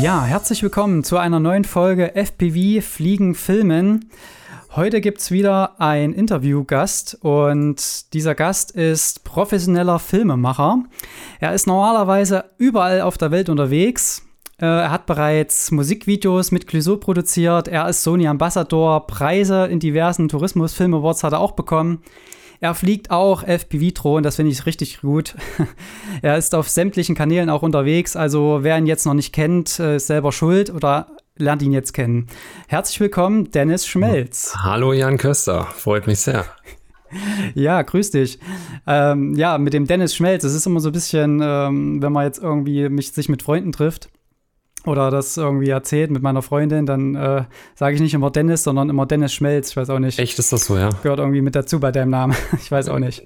Ja, herzlich willkommen zu einer neuen Folge FPV Fliegen Filmen. Heute gibt es wieder einen Interviewgast und dieser Gast ist professioneller Filmemacher. Er ist normalerweise überall auf der Welt unterwegs. Äh, er hat bereits Musikvideos mit Clouseau produziert. Er ist Sony Ambassador. Preise in diversen Tourismus-Film Awards hat er auch bekommen. Er fliegt auch FPV-Drohnen, das finde ich richtig gut. er ist auf sämtlichen Kanälen auch unterwegs, also wer ihn jetzt noch nicht kennt, äh, ist selber schuld oder lernt ihn jetzt kennen. Herzlich willkommen, Dennis Schmelz. Hallo Jan Köster, freut mich sehr. Ja, grüß dich. Ähm, ja, mit dem Dennis Schmelz, es ist immer so ein bisschen, ähm, wenn man jetzt irgendwie mich, sich mit Freunden trifft, oder das irgendwie erzählt mit meiner Freundin, dann äh, sage ich nicht immer Dennis, sondern immer Dennis Schmelz. Ich weiß auch nicht. Echt ist das so, ja? Gehört irgendwie mit dazu bei deinem Namen. Ich weiß auch nicht.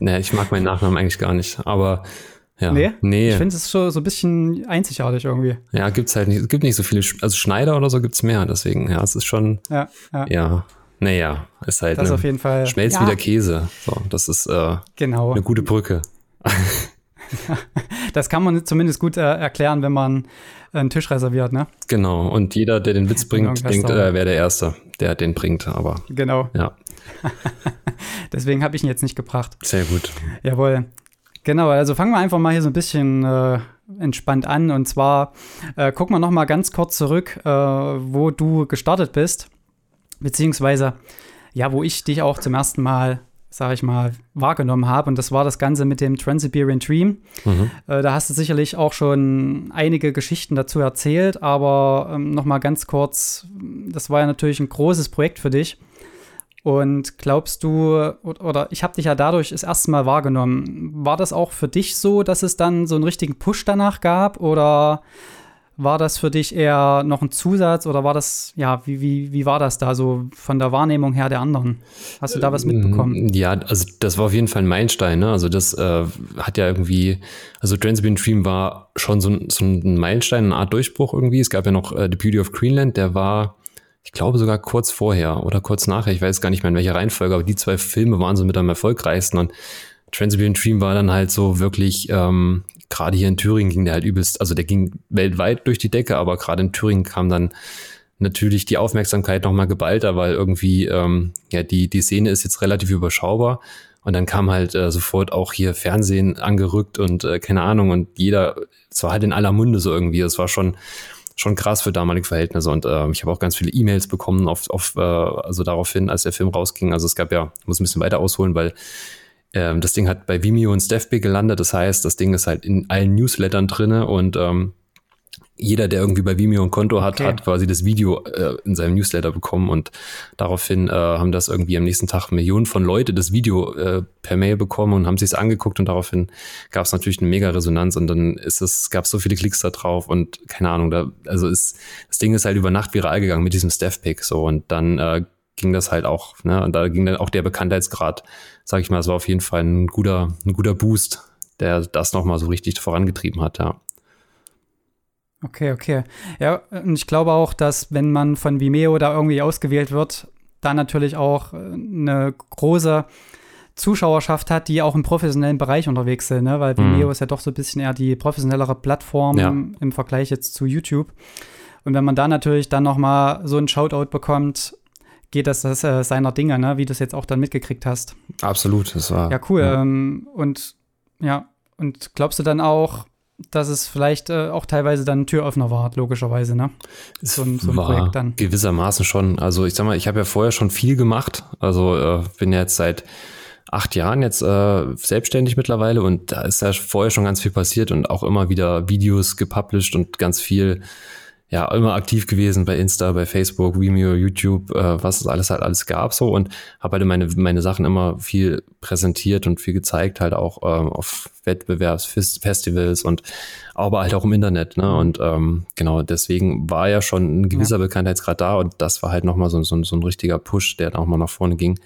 nee, ich mag meinen Nachnamen eigentlich gar nicht, aber ja. Nee? nee. Ich finde es schon so ein bisschen einzigartig irgendwie. Ja, gibt es halt nicht. Es gibt nicht so viele, also Schneider oder so gibt es mehr, deswegen, ja, es ist schon. Ja, ja. ja. Naja, ist halt. Das ne, auf jeden Fall. Schmelz ja. wie der Käse. So, das ist äh, genau. eine gute Brücke. das kann man zumindest gut äh, erklären, wenn man einen Tisch reserviert, ne? Genau. Und jeder, der den Witz bringt, denkt, er wäre der Erste, der den bringt. Aber genau. Ja. Deswegen habe ich ihn jetzt nicht gebracht. Sehr gut. Jawohl. Genau. Also fangen wir einfach mal hier so ein bisschen äh, entspannt an. Und zwar äh, gucken wir noch mal ganz kurz zurück, äh, wo du gestartet bist, beziehungsweise ja, wo ich dich auch zum ersten Mal sage ich mal, wahrgenommen habe. Und das war das Ganze mit dem Trans-Siberian Dream. Mhm. Äh, da hast du sicherlich auch schon einige Geschichten dazu erzählt, aber ähm, noch mal ganz kurz, das war ja natürlich ein großes Projekt für dich. Und glaubst du, oder ich habe dich ja dadurch das erste Mal wahrgenommen, war das auch für dich so, dass es dann so einen richtigen Push danach gab? Oder war das für dich eher noch ein Zusatz oder war das, ja, wie, wie, wie war das da so von der Wahrnehmung her der anderen? Hast du da was mitbekommen? Ja, also das war auf jeden Fall ein Meilenstein. Ne? Also das äh, hat ja irgendwie, also Transibin Dream war schon so, so, ein Meilenstein, eine Art Durchbruch irgendwie. Es gab ja noch äh, The Beauty of Greenland, der war, ich glaube sogar kurz vorher oder kurz nachher, ich weiß gar nicht mehr in welcher Reihenfolge, aber die zwei Filme waren so mit am erfolgreichsten und Trans-Siberian Dream war dann halt so wirklich, ähm, gerade hier in Thüringen ging der halt übelst, also der ging weltweit durch die Decke, aber gerade in Thüringen kam dann natürlich die Aufmerksamkeit nochmal geballter, weil irgendwie, ähm, ja, die, die Szene ist jetzt relativ überschaubar. Und dann kam halt äh, sofort auch hier Fernsehen angerückt und äh, keine Ahnung und jeder, es war halt in aller Munde so irgendwie. Es war schon, schon krass für damalige Verhältnisse und äh, ich habe auch ganz viele E-Mails bekommen auf, auf äh, also daraufhin, als der Film rausging. Also es gab ja, ich muss ein bisschen weiter ausholen, weil ähm, das Ding hat bei Vimeo und Stefby gelandet. Das heißt, das Ding ist halt in allen Newslettern drinne und ähm, jeder, der irgendwie bei Vimeo ein Konto hat, okay. hat quasi das Video äh, in seinem Newsletter bekommen und daraufhin äh, haben das irgendwie am nächsten Tag Millionen von Leute das Video äh, per Mail bekommen und haben sich angeguckt und daraufhin gab es natürlich eine mega Resonanz und dann ist es gab so viele Klicks da drauf und keine Ahnung, da also ist das Ding ist halt über Nacht viral gegangen mit diesem Steph Pick so und dann äh, ging das halt auch, ne? Und da ging dann auch der Bekanntheitsgrad, sag ich mal, es war auf jeden Fall ein guter, ein guter Boost, der das nochmal so richtig vorangetrieben hat, ja. Okay, okay. Ja, und ich glaube auch, dass wenn man von Vimeo da irgendwie ausgewählt wird, da natürlich auch äh, eine große Zuschauerschaft hat, die auch im professionellen Bereich unterwegs sind, ne? weil mhm. Vimeo mhm. ist ja doch so ein bisschen eher die professionellere Plattform ja. im Vergleich jetzt zu YouTube. Und wenn man da natürlich dann noch mal so einen Shoutout bekommt, geht das, das äh, seiner Dinge, ne? wie du es jetzt auch dann mitgekriegt hast. Absolut, das war. Ja, cool. Ja. Ähm, und ja, und glaubst du dann auch, dass es vielleicht äh, auch teilweise dann ein Türöffner war, logischerweise, ne? So ein, so ein Projekt dann. Gewissermaßen schon. Also ich sag mal, ich habe ja vorher schon viel gemacht. Also äh, bin ja jetzt seit acht Jahren jetzt äh, selbstständig mittlerweile und da ist ja vorher schon ganz viel passiert und auch immer wieder Videos gepublished und ganz viel ja immer aktiv gewesen bei Insta, bei Facebook, Vimeo, YouTube, äh, was es alles halt alles gab so und habe halt meine meine Sachen immer viel präsentiert und viel gezeigt halt auch ähm, auf Wettbewerbsfestivals und aber halt auch im Internet ne und ähm, genau deswegen war ja schon ein gewisser ja. Bekanntheitsgrad da und das war halt noch mal so, so, so ein richtiger Push, der dann auch mal nach vorne ging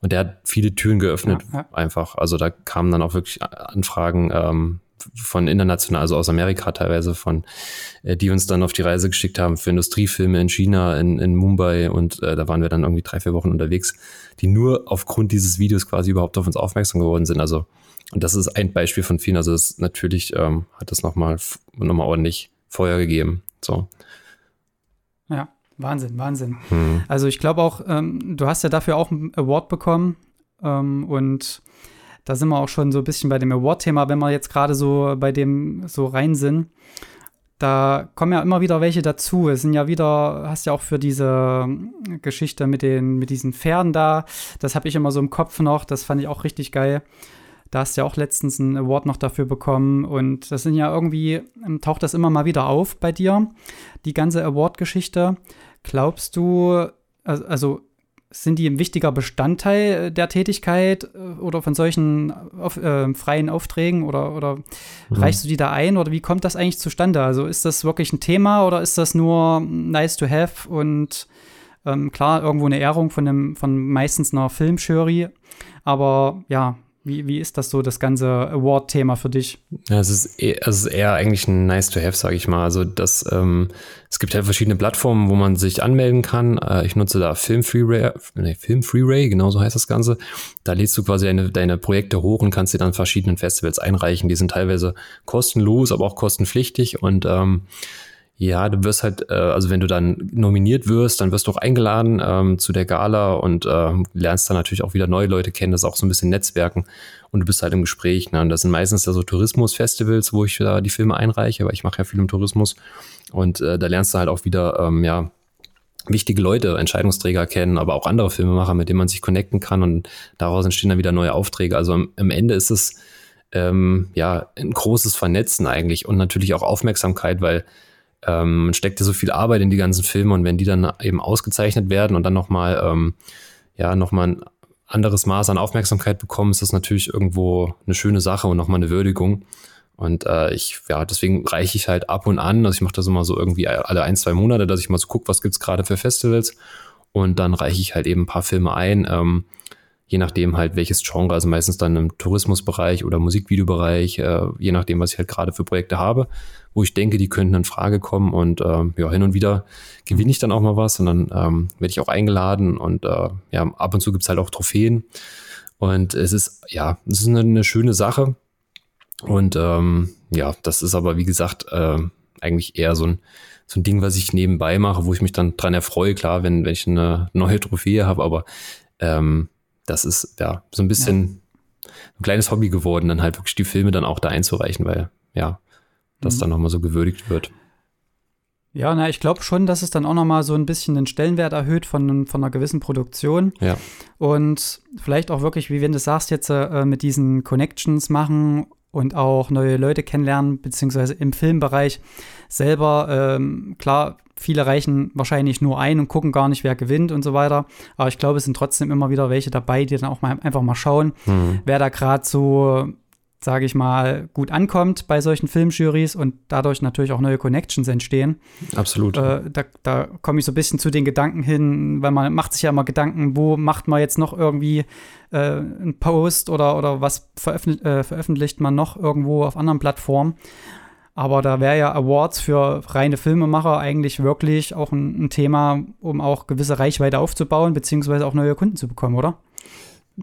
und der hat viele Türen geöffnet ja, ja. einfach also da kamen dann auch wirklich Anfragen ähm, von international, also aus Amerika teilweise, von äh, die uns dann auf die Reise geschickt haben für Industriefilme in China, in, in Mumbai und äh, da waren wir dann irgendwie drei, vier Wochen unterwegs, die nur aufgrund dieses Videos quasi überhaupt auf uns aufmerksam geworden sind. Also und das ist ein Beispiel von vielen. Also das natürlich ähm, hat das nochmal noch mal ordentlich Feuer gegeben. So. Ja, Wahnsinn, Wahnsinn. Hm. Also ich glaube auch, ähm, du hast ja dafür auch einen Award bekommen ähm, und da sind wir auch schon so ein bisschen bei dem Award-Thema, wenn wir jetzt gerade so bei dem so rein sind. Da kommen ja immer wieder welche dazu. Es sind ja wieder, hast ja auch für diese Geschichte mit den, mit diesen Pferden da, das habe ich immer so im Kopf noch, das fand ich auch richtig geil. Da hast du ja auch letztens einen Award noch dafür bekommen. Und das sind ja irgendwie, ähm, taucht das immer mal wieder auf bei dir, die ganze Award-Geschichte. Glaubst du, also sind die ein wichtiger Bestandteil der Tätigkeit äh, oder von solchen auf, äh, freien Aufträgen oder, oder mhm. reichst du die da ein oder wie kommt das eigentlich zustande? Also ist das wirklich ein Thema oder ist das nur nice to have und ähm, klar, irgendwo eine Ehrung von, einem, von meistens einer Filmjury, aber ja, wie, wie ist das so, das ganze Award-Thema für dich? Ja, es ist, eher, es ist eher eigentlich ein Nice-to-Have, sage ich mal. Also das, ähm, es gibt ja verschiedene Plattformen, wo man sich anmelden kann. Äh, ich nutze da Film Freeway, nee, Film Freeway, genau so heißt das Ganze. Da lädst du quasi deine, deine Projekte hoch und kannst sie dann verschiedenen Festivals einreichen. Die sind teilweise kostenlos, aber auch kostenpflichtig und ähm, ja, du wirst halt, äh, also wenn du dann nominiert wirst, dann wirst du auch eingeladen ähm, zu der Gala und äh, lernst dann natürlich auch wieder neue Leute kennen, das auch so ein bisschen Netzwerken und du bist halt im Gespräch. Ne? Und das sind meistens ja so Tourismusfestivals, wo ich da die Filme einreiche, weil ich mache ja viel im Tourismus und äh, da lernst du halt auch wieder, ähm, ja, wichtige Leute, Entscheidungsträger kennen, aber auch andere Filmemacher, mit denen man sich connecten kann und daraus entstehen dann wieder neue Aufträge. Also am, am Ende ist es ähm, ja ein großes Vernetzen eigentlich und natürlich auch Aufmerksamkeit, weil ähm, man steckt ja so viel Arbeit in die ganzen Filme und wenn die dann eben ausgezeichnet werden und dann nochmal, ähm, ja, nochmal ein anderes Maß an Aufmerksamkeit bekommen, ist das natürlich irgendwo eine schöne Sache und nochmal eine Würdigung. Und äh, ich, ja, deswegen reiche ich halt ab und an. Also ich mache das immer so irgendwie alle ein, zwei Monate, dass ich mal so gucke, was gibt's gerade für Festivals. Und dann reiche ich halt eben ein paar Filme ein. Ähm, je nachdem halt welches Genre, also meistens dann im Tourismusbereich oder Musikvideobereich, äh, je nachdem, was ich halt gerade für Projekte habe, wo ich denke, die könnten in Frage kommen und äh, ja, hin und wieder gewinne ich dann auch mal was und dann ähm, werde ich auch eingeladen und äh, ja, ab und zu gibt's halt auch Trophäen und es ist, ja, es ist eine, eine schöne Sache und ähm, ja, das ist aber, wie gesagt, äh, eigentlich eher so ein so ein Ding, was ich nebenbei mache, wo ich mich dann dran erfreue, klar, wenn, wenn ich eine neue Trophäe habe, aber ähm, das ist ja so ein bisschen ja. ein kleines Hobby geworden, dann halt wirklich die Filme dann auch da einzureichen, weil ja, das mhm. dann nochmal so gewürdigt wird. Ja, na, ich glaube schon, dass es dann auch nochmal so ein bisschen den Stellenwert erhöht von, von einer gewissen Produktion. Ja. Und vielleicht auch wirklich, wie wenn du sagst, jetzt äh, mit diesen Connections machen und auch neue Leute kennenlernen, beziehungsweise im Filmbereich selber, ähm, klar, viele reichen wahrscheinlich nur ein und gucken gar nicht, wer gewinnt und so weiter. Aber ich glaube, es sind trotzdem immer wieder welche dabei, die dann auch mal einfach mal schauen, mhm. wer da gerade so, sage ich mal, gut ankommt bei solchen Filmjurys und dadurch natürlich auch neue Connections entstehen. Absolut. Äh, da, da komme ich so ein bisschen zu den Gedanken hin, weil man macht sich ja immer Gedanken, wo macht man jetzt noch irgendwie äh, einen Post oder, oder was veröffentlich, äh, veröffentlicht man noch irgendwo auf anderen Plattformen. Aber da wäre ja Awards für reine Filmemacher eigentlich wirklich auch ein, ein, Thema, um auch gewisse Reichweite aufzubauen, beziehungsweise auch neue Kunden zu bekommen, oder?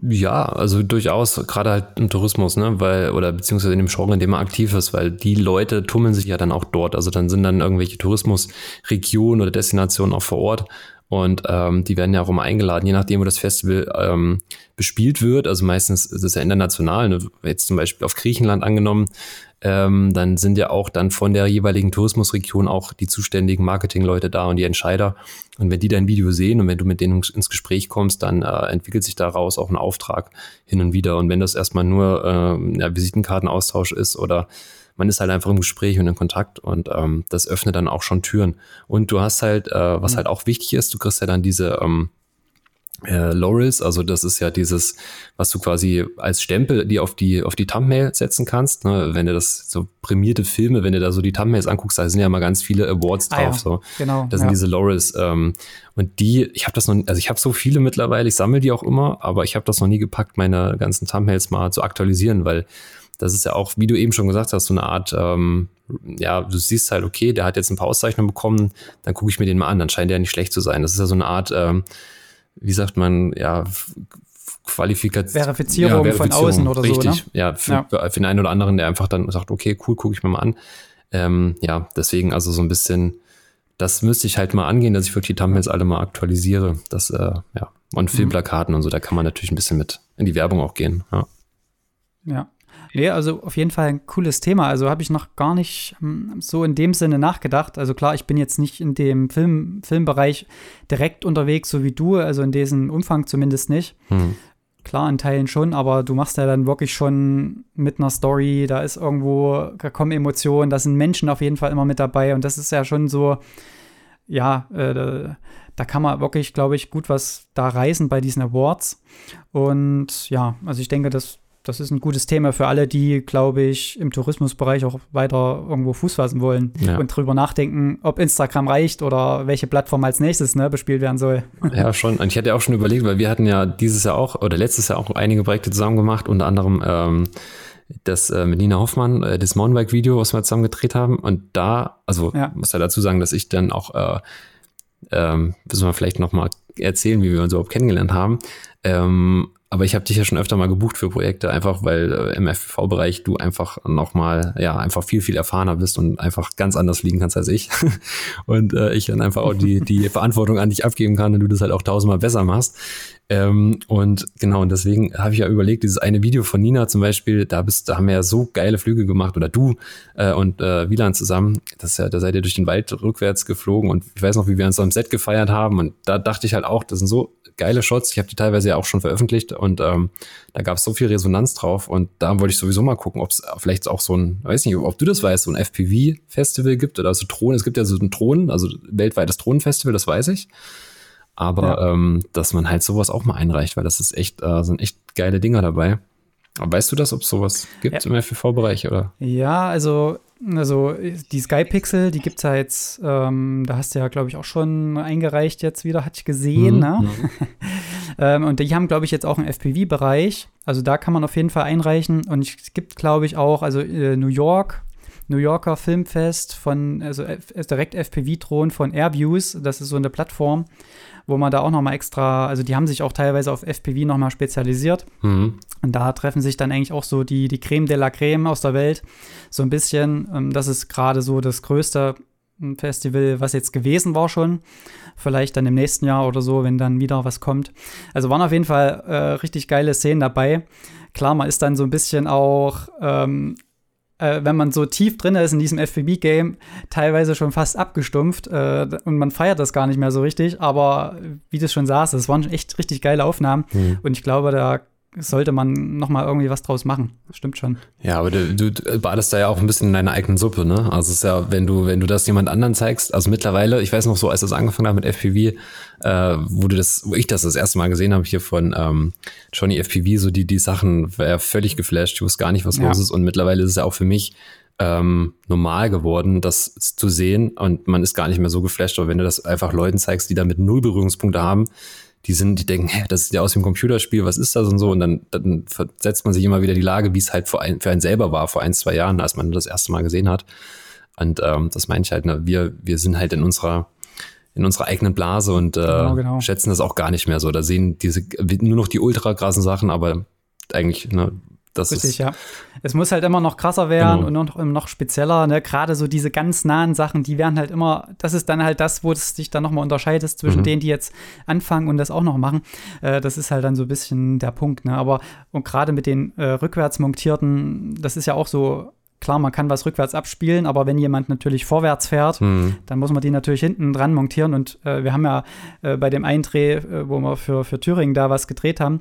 Ja, also durchaus, gerade halt im Tourismus, ne, weil, oder beziehungsweise in dem Genre, in dem man aktiv ist, weil die Leute tummeln sich ja dann auch dort. Also dann sind dann irgendwelche Tourismusregionen oder Destinationen auch vor Ort und ähm, die werden ja auch immer eingeladen, je nachdem, wo das Festival ähm, bespielt wird. Also meistens ist es ja international. Ne? Jetzt zum Beispiel auf Griechenland angenommen, ähm, dann sind ja auch dann von der jeweiligen Tourismusregion auch die zuständigen Marketingleute da und die Entscheider. Und wenn die dein Video sehen und wenn du mit denen ins Gespräch kommst, dann äh, entwickelt sich daraus auch ein Auftrag hin und wieder. Und wenn das erstmal nur äh, ja, Visitenkartenaustausch ist oder man ist halt einfach im Gespräch und in Kontakt und ähm, das öffnet dann auch schon Türen. Und du hast halt, äh, was mhm. halt auch wichtig ist, du kriegst ja dann diese ähm, äh, Laurels, also das ist ja dieses, was du quasi als Stempel die auf die auf die Thumbnail setzen kannst. Ne? Wenn du das so prämierte Filme, wenn du da so die Thumbnails anguckst, da sind ja mal ganz viele Awards drauf. Ah, ja. So, genau. Das sind ja. diese Laurels ähm, und die, ich habe das noch, also ich habe so viele mittlerweile, ich sammle die auch immer, aber ich habe das noch nie gepackt, meine ganzen Thumbnails mal zu aktualisieren, weil das ist ja auch, wie du eben schon gesagt hast, so eine Art, ähm, ja, du siehst halt, okay, der hat jetzt ein paar Auszeichnungen bekommen, dann gucke ich mir den mal an, dann scheint der nicht schlecht zu sein. Das ist ja so eine Art, ähm, wie sagt man, ja, Qualifikation. Verifizierung, ja, Verifizierung von außen oder richtig, so. Richtig, ne? ja, für, ja. für den einen oder anderen, der einfach dann sagt, okay, cool, gucke ich mir mal an. Ähm, ja, deswegen also so ein bisschen das müsste ich halt mal angehen, dass ich wirklich die Thumbnails alle mal aktualisiere. Das, äh, ja, und mhm. Filmplakaten und so, da kann man natürlich ein bisschen mit in die Werbung auch gehen. Ja. Ja. Nee, also auf jeden Fall ein cooles Thema. Also habe ich noch gar nicht hm, so in dem Sinne nachgedacht. Also klar, ich bin jetzt nicht in dem Film, Filmbereich direkt unterwegs, so wie du, also in diesem Umfang zumindest nicht. Hm. Klar, in Teilen schon, aber du machst ja dann wirklich schon mit einer Story, da ist irgendwo, da kommen Emotionen, da sind Menschen auf jeden Fall immer mit dabei und das ist ja schon so, ja, äh, da, kann man wirklich, glaube ich, gut was da reisen bei diesen Awards. Und ja, also ich denke, das das ist ein gutes Thema für alle, die, glaube ich, im Tourismusbereich auch weiter irgendwo Fuß fassen wollen ja. und drüber nachdenken, ob Instagram reicht oder welche Plattform als nächstes ne, bespielt werden soll. Ja, schon. Und ich hatte auch schon überlegt, weil wir hatten ja dieses Jahr auch oder letztes Jahr auch einige Projekte zusammen gemacht, unter anderem ähm, das äh, mit Nina Hoffmann, äh, das Mountainbike-Video, was wir zusammen gedreht haben. Und da, also ja. muss ja dazu sagen, dass ich dann auch, äh, ähm, müssen wir vielleicht nochmal erzählen, wie wir uns überhaupt kennengelernt haben. Ähm, aber ich habe dich ja schon öfter mal gebucht für Projekte, einfach weil äh, im FPV-Bereich du einfach nochmal, ja, einfach viel, viel erfahrener bist und einfach ganz anders fliegen kannst als ich. und äh, ich dann einfach auch die, die Verantwortung an dich abgeben kann und du das halt auch tausendmal besser machst. Ähm, und genau, und deswegen habe ich ja überlegt, dieses eine Video von Nina zum Beispiel, da bist, da haben wir ja so geile Flüge gemacht, oder du äh, und äh, Wieland zusammen, das ja, da seid ihr durch den Wald rückwärts geflogen und ich weiß noch, wie wir uns am Set gefeiert haben. Und da dachte ich halt auch, das sind so geile Shots. Ich habe die teilweise ja auch schon veröffentlicht und ähm, da gab es so viel Resonanz drauf. Und da wollte ich sowieso mal gucken, ob es vielleicht auch so ein, weiß nicht, ob du das weißt, so ein FPV-Festival gibt oder so Thronen. Es gibt ja so ein Thronen, also weltweites Thronenfestival, das weiß ich. Aber ja. ähm, dass man halt sowas auch mal einreicht, weil das ist echt, äh, sind echt geile Dinger dabei. Weißt du das, ob es sowas gibt ja. im FPV-Bereich, oder? Ja, also also die Skypixel, die gibt es ja jetzt, ähm, da hast du ja, glaube ich, auch schon eingereicht jetzt wieder, hatte ich gesehen. Mhm. Ne? ähm, und die haben, glaube ich, jetzt auch einen FPV-Bereich. Also da kann man auf jeden Fall einreichen. Und es gibt, glaube ich, auch, also äh, New York, New Yorker Filmfest von, also direkt FPV-Thron von Airviews, das ist so eine Plattform wo man da auch nochmal extra, also die haben sich auch teilweise auf FPV nochmal spezialisiert. Mhm. Und da treffen sich dann eigentlich auch so die, die Creme de la Creme aus der Welt. So ein bisschen. Ähm, das ist gerade so das größte hm, Festival, was jetzt gewesen war schon. Vielleicht dann im nächsten Jahr oder so, wenn dann wieder was kommt. Also waren auf jeden Fall äh, richtig geile Szenen dabei. Klar, man ist dann so ein bisschen auch ähm, äh, wenn man so tief drin ist in diesem FPB-Game, teilweise schon fast abgestumpft äh, und man feiert das gar nicht mehr so richtig. Aber wie du schon sagst, es waren echt richtig geile Aufnahmen mhm. und ich glaube, da sollte man noch mal irgendwie was draus machen. Das stimmt schon. Ja, aber du, du badest da ja auch ein bisschen in deiner eigenen Suppe, ne? Also es ist ja, wenn du, wenn du das jemand anderen zeigst, also mittlerweile, ich weiß noch so, als das angefangen hat mit FPV, äh, wo du das, wo ich das das erste Mal gesehen habe hier von ähm, Johnny FPV, so die, die Sachen, war ja völlig geflasht, ich wusste gar nicht, was ja. los ist. Und mittlerweile ist es ja auch für mich ähm, normal geworden, das zu sehen und man ist gar nicht mehr so geflasht, aber wenn du das einfach Leuten zeigst, die damit null Berührungspunkte haben, die sind, die denken, hä, das ist ja aus dem Computerspiel, was ist das und so. Und dann, dann versetzt man sich immer wieder die Lage, wie es halt für, ein, für einen selber war, vor ein, zwei Jahren, als man das erste Mal gesehen hat. Und ähm, das meine ich halt, ne, wir, wir sind halt in unserer in unserer eigenen Blase und äh, genau, genau. schätzen das auch gar nicht mehr so. Da sehen diese nur noch die ultra krassen Sachen, aber eigentlich ne, das Richtig, ja. Es muss halt immer noch krasser werden genau. und noch, noch spezieller. Ne? Gerade so diese ganz nahen Sachen, die werden halt immer, das ist dann halt das, wo es sich dann nochmal unterscheidet zwischen mhm. denen, die jetzt anfangen und das auch noch machen. Äh, das ist halt dann so ein bisschen der Punkt. Ne? Aber und gerade mit den äh, rückwärts montierten, das ist ja auch so Klar, man kann was rückwärts abspielen, aber wenn jemand natürlich vorwärts fährt, mhm. dann muss man die natürlich hinten dran montieren. Und äh, wir haben ja äh, bei dem Eindreh, äh, wo wir für, für Thüringen da was gedreht haben,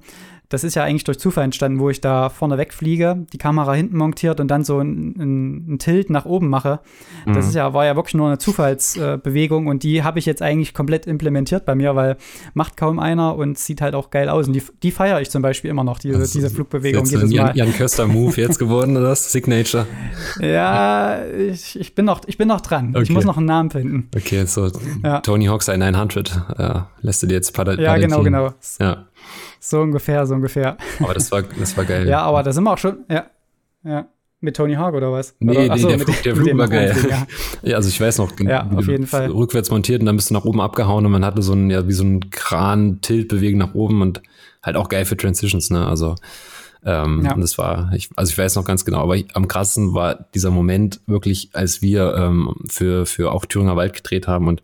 das ist ja eigentlich durch Zufall entstanden, wo ich da vorne wegfliege, die Kamera hinten montiert und dann so einen ein Tilt nach oben mache. Mhm. Das ist ja, war ja wirklich nur eine Zufallsbewegung äh, und die habe ich jetzt eigentlich komplett implementiert bei mir, weil macht kaum einer und sieht halt auch geil aus. Und die, die feiere ich zum Beispiel immer noch, diese, also, diese Flugbewegung jedes Mal. Jan, Jan Köster-Move jetzt geworden, oder das? Signature? Ja, ich, ich, bin, noch, ich bin noch dran. Okay. Ich muss noch einen Namen finden. Okay, so ja. Tony Hawk sei 900. Ja, lässt du dir jetzt Paladin. Ja, genau, genau. Ja. So ungefähr, so ungefähr. Aber das war, das war geil. ja, aber da sind wir auch schon, ja. Ja. Mit Tony Hawk oder was? Nee, oder, achso, der, Flug, der Flug war geil. Ja. ja. also ich weiß noch, ja, auf jeden Fall. rückwärts montiert und dann bist du nach oben abgehauen und man hatte so ein, ja, wie so ein Kran-Tilt-Bewegen nach oben und halt auch geil für Transitions, ne? Also Ähm, ja. Und das war, ich, also ich weiß noch ganz genau, aber ich, am krassesten war dieser Moment wirklich, als wir ähm, für, für auch Thüringer Wald gedreht haben und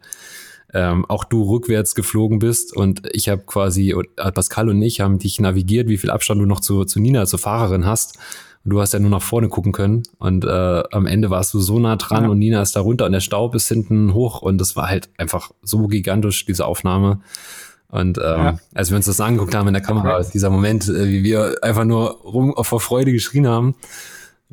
ähm, auch du rückwärts geflogen bist und ich habe quasi, äh, Pascal und ich haben dich navigiert, wie viel Abstand du noch zu, zu Nina, zur Fahrerin hast. Und du hast ja nur nach vorne gucken können und äh, am Ende warst du so nah dran ja. und Nina ist da runter und der Staub ist hinten hoch und das war halt einfach so gigantisch, diese Aufnahme. Und ähm, ja. als wir uns das angeguckt haben in der Kamera, dieser Moment, äh, wie wir einfach nur rum vor Freude geschrien haben,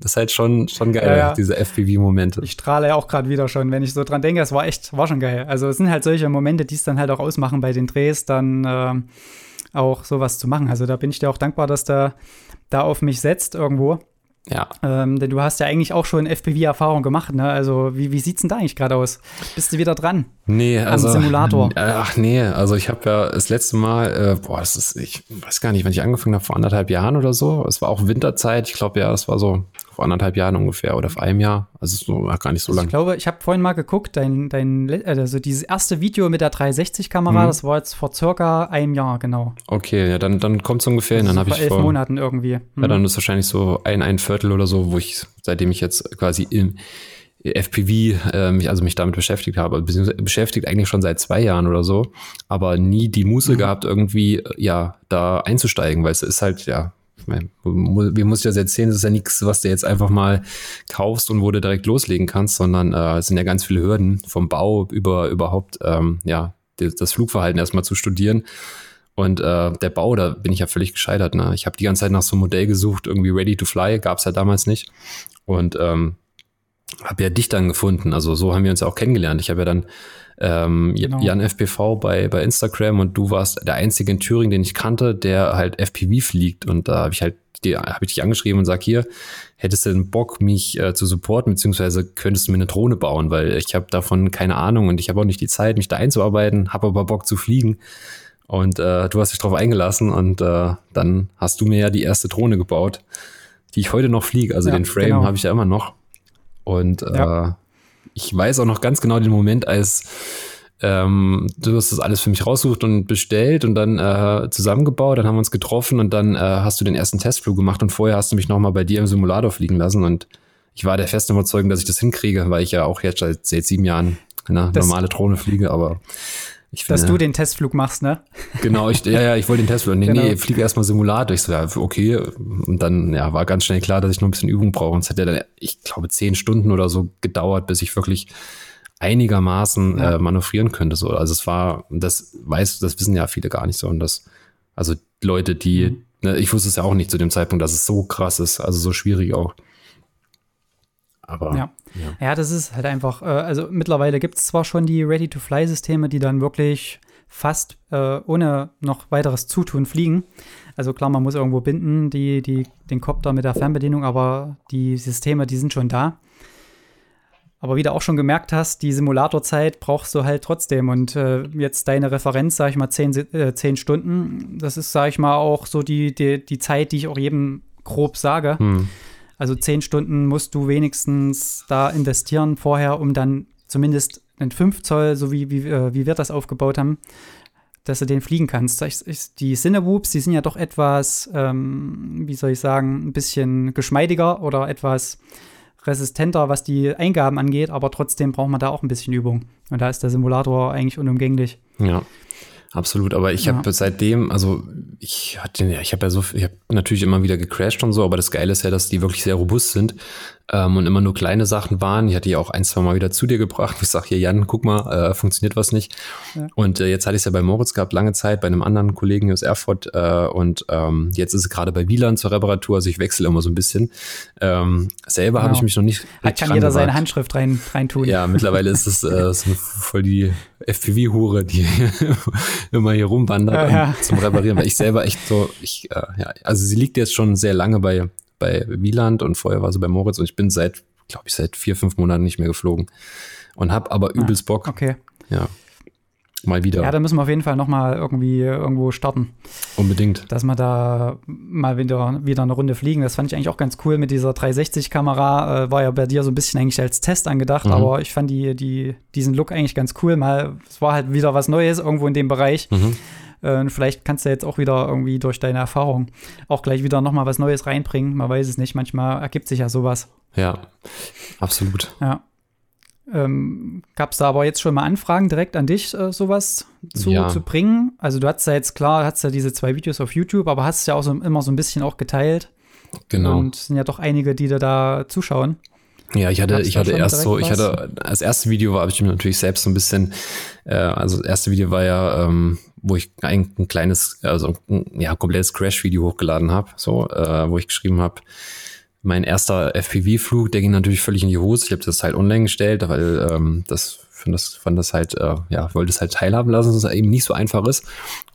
das ist halt schon, schon geil, ja, ja. diese FPV-Momente. Ich strahle ja auch gerade wieder schon, wenn ich so dran denke, es war echt, war schon geil. Also es sind halt solche Momente, die es dann halt auch ausmachen bei den Drehs, dann äh, auch sowas zu machen. Also da bin ich dir auch dankbar, dass der da auf mich setzt irgendwo. Ja. Ähm, denn du hast ja eigentlich auch schon FPV-Erfahrung gemacht, ne? Also, wie, wie sieht's denn da eigentlich gerade aus? Bist du wieder dran? Nee, also. Simulator. Ach nee, also ich habe ja das letzte Mal, äh, boah, das ist, ich weiß gar nicht, wann ich angefangen habe, vor anderthalb Jahren oder so. Es war auch Winterzeit. Ich glaube, ja, das war so vor anderthalb Jahren ungefähr oder vor einem Jahr. Also so, gar nicht so lange. Ich glaube, ich habe vorhin mal geguckt, dein, dein, also dieses erste Video mit der 360-Kamera, mhm. das war jetzt vor circa einem Jahr, genau. Okay, ja, dann, dann kommt es ungefähr hin. Dann habe ich elf vor elf Monaten irgendwie. Mhm. Ja, dann ist wahrscheinlich so ein, ein Viertel oder so, wo ich, seitdem ich jetzt quasi im FPV äh, mich also mich damit beschäftigt habe, beschäftigt eigentlich schon seit zwei Jahren oder so, aber nie die Muße mhm. gehabt, irgendwie ja da einzusteigen, weil es ist halt ja meine, wie muss ich das erzählen? Das ist ja nichts, was du jetzt einfach mal kaufst und wo du direkt loslegen kannst, sondern äh, es sind ja ganz viele Hürden vom Bau über überhaupt, ähm, ja, das Flugverhalten erstmal zu studieren. Und äh, der Bau, da bin ich ja völlig gescheitert. Ne? Ich habe die ganze Zeit nach so einem Modell gesucht, irgendwie Ready to Fly, gab es ja damals nicht. Und ähm, habe ja dich dann gefunden. Also so haben wir uns ja auch kennengelernt. Ich habe ja dann ähm, genau. Jan FPV bei, bei Instagram und du warst der einzige in Thüringen, den ich kannte, der halt FPV fliegt. Und da habe ich halt habe ich dich angeschrieben und sag hier, hättest du denn Bock, mich äh, zu supporten, beziehungsweise könntest du mir eine Drohne bauen, weil ich habe davon keine Ahnung und ich habe auch nicht die Zeit, mich da einzuarbeiten, habe aber Bock zu fliegen. Und äh, du hast dich drauf eingelassen und äh, dann hast du mir ja die erste Drohne gebaut, die ich heute noch fliege. Also ja, den Frame genau. habe ich ja immer noch. Und ja. Ich weiß auch noch ganz genau den Moment, als ähm, du hast das alles für mich raussucht und bestellt und dann äh, zusammengebaut, dann haben wir uns getroffen und dann äh, hast du den ersten Testflug gemacht und vorher hast du mich nochmal bei dir im Simulator fliegen lassen. Und ich war der festen Überzeugung, dass ich das hinkriege, weil ich ja auch jetzt seit, seit sieben Jahren eine das, normale Drohne fliege, aber finde, Dass du den Testflug machst, ne? Genau, ich, ja, ja, ich wollte den Testflug. Nee, genau. nee, fliege erstmal Simulator. Ich so, ja, okay. Und dann, ja, war ganz schnell klar, dass ich noch ein bisschen Übung brauche. Und es hat ja dann, ich glaube, zehn Stunden oder so gedauert, bis ich wirklich einigermaßen ja. äh, manövrieren könnte. So. Also es war, das weiß, das wissen ja viele gar nicht so. Und das, also Leute, die, mhm. ne, ich wusste es ja auch nicht zu dem Zeitpunkt, dass es so krass ist, also so schwierig auch. Aber ja. Ja. ja, das ist halt einfach, äh, also mittlerweile gibt es zwar schon die Ready-to-Fly-Systeme, die dann wirklich fast äh, ohne noch weiteres Zutun fliegen. Also klar, man muss irgendwo binden, die, die, den Copter mit der Fernbedienung, aber die Systeme, die sind schon da. Aber wie du auch schon gemerkt hast, die Simulatorzeit brauchst du halt trotzdem. Und äh, jetzt deine Referenz, sag ich mal, zehn, äh, zehn Stunden, das ist, sag ich mal, auch so die, die, die Zeit, die ich auch jedem grob sage. Hm. Also zehn Stunden musst du wenigstens da investieren vorher, um dann zumindest einen 5 Zoll, so wie, wie, äh, wie wir das aufgebaut haben, dass du den fliegen kannst. Die Cinewhoops, die sind ja doch etwas, ähm, wie soll ich sagen, ein bisschen geschmeidiger oder etwas resistenter, was die Eingaben angeht, aber trotzdem braucht man da auch ein bisschen Übung. Und da ist der Simulator eigentlich unumgänglich. Ja. Absolut, aber ich ja. habe seitdem, also ich hatte, ich habe ja so, ich habe natürlich immer wieder gecrashed und so, aber das Geile ist ja, dass die wirklich sehr robust sind ähm, und immer nur kleine Sachen waren. Ich hatte ja auch ein, zwei Mal wieder zu dir gebracht. Ich sag hier, Jan, guck mal, äh, funktioniert was nicht. Ja. Und äh, jetzt hatte ich es ja bei Moritz gehabt, lange Zeit, bei einem anderen Kollegen aus Erfurt. Äh, und ähm, jetzt ist es gerade bei Wieland zur Reparatur. Also ich wechsle immer so ein bisschen. Ähm, selber genau. habe ich mich noch nicht. Da kann jeder seine Handschrift rein, rein tun. Ja, mittlerweile ist es äh, so voll die FPV-Hure, die immer hier rumwandert ja, ja. zum Reparieren. Weil ich selber echt so, ich, äh, ja, also sie liegt jetzt schon sehr lange bei bei Wieland und vorher war sie bei Moritz und ich bin seit, glaube ich, seit vier, fünf Monaten nicht mehr geflogen und habe aber übelst Bock. Okay. Ja. Mal wieder. Ja, da müssen wir auf jeden Fall nochmal irgendwie irgendwo starten. Unbedingt. Dass wir da mal wieder, wieder eine Runde fliegen. Das fand ich eigentlich auch ganz cool mit dieser 360-Kamera. Äh, war ja bei dir so ein bisschen eigentlich als Test angedacht, mhm. aber ich fand die, die, diesen Look eigentlich ganz cool. Mal, es war halt wieder was Neues irgendwo in dem Bereich. Mhm Äh, vielleicht kannst du jetzt auch wieder irgendwie durch deine Erfahrung auch gleich wieder nochmal was Neues reinbringen. Man weiß es nicht. Manchmal ergibt sich ja sowas. Ja, absolut. Ja. Ähm, Gab es da aber jetzt schon mal Anfragen direkt an dich, äh, sowas zu, ja. zu bringen? Also du hast ja jetzt klar, hast ja diese zwei Videos auf YouTube, aber hast es ja auch so, immer so ein bisschen auch geteilt. Genau. Und es sind ja doch einige, die da, da zuschauen. Ja, ich hatte, ich hatte erst so, ich hatte, als erste Video war, habe ich mir natürlich selbst so ein bisschen, äh, also das erste Video war ja, ähm, wo ich ein, ein kleines, also ein, ja, komplettes Crash-Video hochgeladen habe, so, äh, wo ich geschrieben habe, mein erster FPV-Flug, der ging natürlich völlig in die Hose. Ich habe das halt online gestellt, weil ähm, das fand das, fand das halt, äh, ja, wollte es halt teilhaben lassen, dass es eben nicht so einfach ist.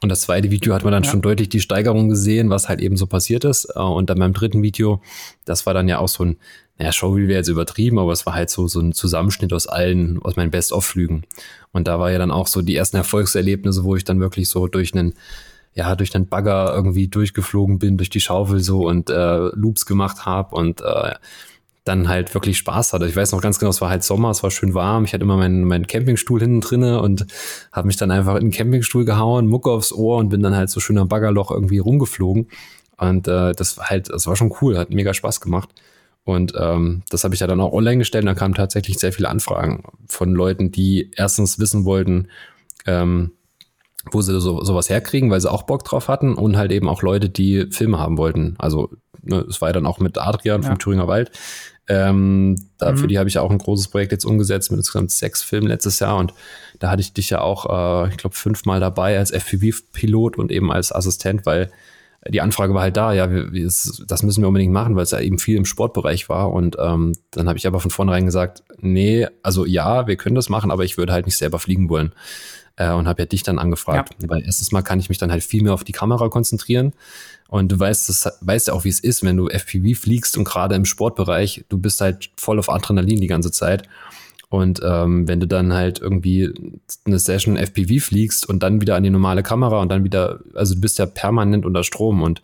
Und das zweite Video hat man dann ja. schon deutlich die Steigerung gesehen, was halt eben so passiert ist. Äh, und dann beim dritten Video, das war dann ja auch so ein, naja, Showreel wäre jetzt übertrieben, aber es war halt so, so ein Zusammenschnitt aus allen, aus meinen Best-of-Flügen. Und da war ja dann auch so die ersten Erfolgserlebnisse, wo ich dann wirklich so durch einen, ja, durch den Bagger irgendwie durchgeflogen bin, durch die Schaufel so und äh, Loops gemacht habe und äh, dann halt wirklich Spaß hatte. Ich weiß noch ganz genau, es war halt Sommer, es war schön warm. Ich hatte immer meinen, meinen Campingstuhl hinten drinne und habe mich dann einfach in den Campingstuhl gehauen, Mucke aufs Ohr und bin dann halt so schön am Baggerloch irgendwie rumgeflogen. Und äh, das war halt, das war schon cool, hat mega Spaß gemacht. Und ähm, das habe ich ja dann auch online gestellt. Und da kamen tatsächlich sehr viele Anfragen von Leuten, die erstens wissen wollten, ähm, wo sie so, sowas herkriegen, weil sie auch Bock drauf hatten und halt eben auch Leute, die Filme haben wollten. Also ne, es war ja dann auch mit Adrian ja. vom Thüringer Wald. Ähm, da, mhm. Für die habe ich auch ein großes Projekt jetzt umgesetzt mit insgesamt sechs Filmen letztes Jahr und da hatte ich dich ja auch, äh, ich glaube, fünfmal dabei als FPV-Pilot und eben als Assistent, weil die Anfrage war halt da, ja, wir, das müssen wir unbedingt machen, weil es ja eben viel im Sportbereich war. Und ähm, dann habe ich aber von vornherein gesagt, nee, also ja, wir können das machen, aber ich würde halt nicht selber fliegen wollen äh, und habe ja dich dann angefragt. Ja. Weil erstens mal kann ich mich dann halt viel mehr auf die Kamera konzentrieren. Und du weißt, das, weißt ja auch, wie es ist, wenn du FPV fliegst und gerade im Sportbereich, du bist halt voll auf Adrenalin die ganze Zeit. Und ähm, wenn du dann halt irgendwie eine Session FPV fliegst und dann wieder an die normale Kamera und dann wieder, also du bist ja permanent unter Strom und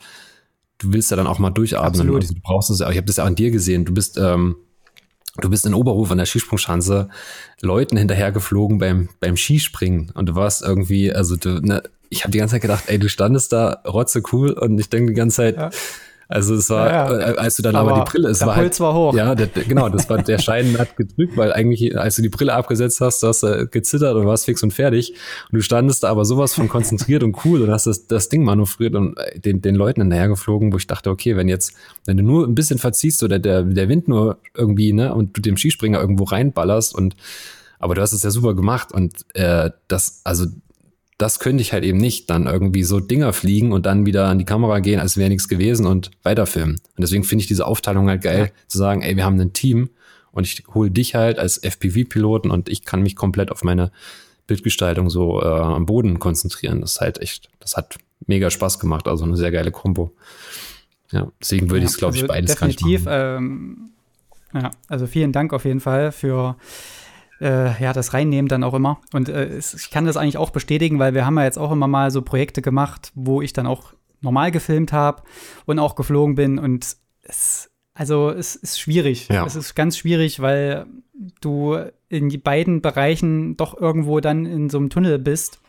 du willst ja dann auch mal durchatmen. Absolut. Also du brauchst es ja, ich habe das ja auch an dir gesehen. Du bist ähm, du bist in Oberhof an der Skisprungschanze Leuten hinterhergeflogen beim, beim Skispringen und du warst irgendwie, also du, ne, ich habe die ganze Zeit gedacht, ey, du standest da rotze cool und ich denke die ganze Zeit, ja. Also es war, ja, ja. Äh, als du dann aber, aber die Brille, es der war Puls halt, war hoch. Ja, der, genau, das war der Schein hat gedrückt, weil eigentlich, als du die Brille abgesetzt hast, du hast äh, gezittert und warst fix und fertig. Und du standest da aber sowas von konzentriert und cool und hast das, das Ding manövriert und äh, den, den Leuten hinterher geflogen, wo ich dachte, okay, wenn jetzt, wenn du nur ein bisschen verziehst oder der, der Wind nur irgendwie, ne, und du dem Skispringer irgendwo reinballerst und aber du hast es ja super gemacht und äh, das, also das könnte ich halt eben nicht dann irgendwie so Dinger fliegen und dann wieder an die Kamera gehen, als wäre nichts gewesen und weiterfilmen. Und deswegen finde ich diese Aufteilung halt geil, ja. zu sagen, ey, wir haben ein Team und ich hole dich halt als FPV-Piloten und ich kann mich komplett auf meine Bildgestaltung so äh, am Boden konzentrieren. Das ist halt echt, das hat mega Spaß gemacht, also eine sehr geile Kombo. Ja, deswegen würde ja, ich es, glaube also ich, beides definitiv, ähm, ja, also vielen Dank auf jeden Fall für äh, ja, das reinnehmen dann auch immer. Und äh, ich kann das eigentlich auch bestätigen, weil wir haben ja jetzt auch immer mal so Projekte gemacht, wo ich dann auch normal gefilmt habe und auch geflogen bin. Und es, also es ist schwierig. Ja. Es ist ganz schwierig, weil du in beiden Bereichen doch irgendwo dann in so einem Tunnel bist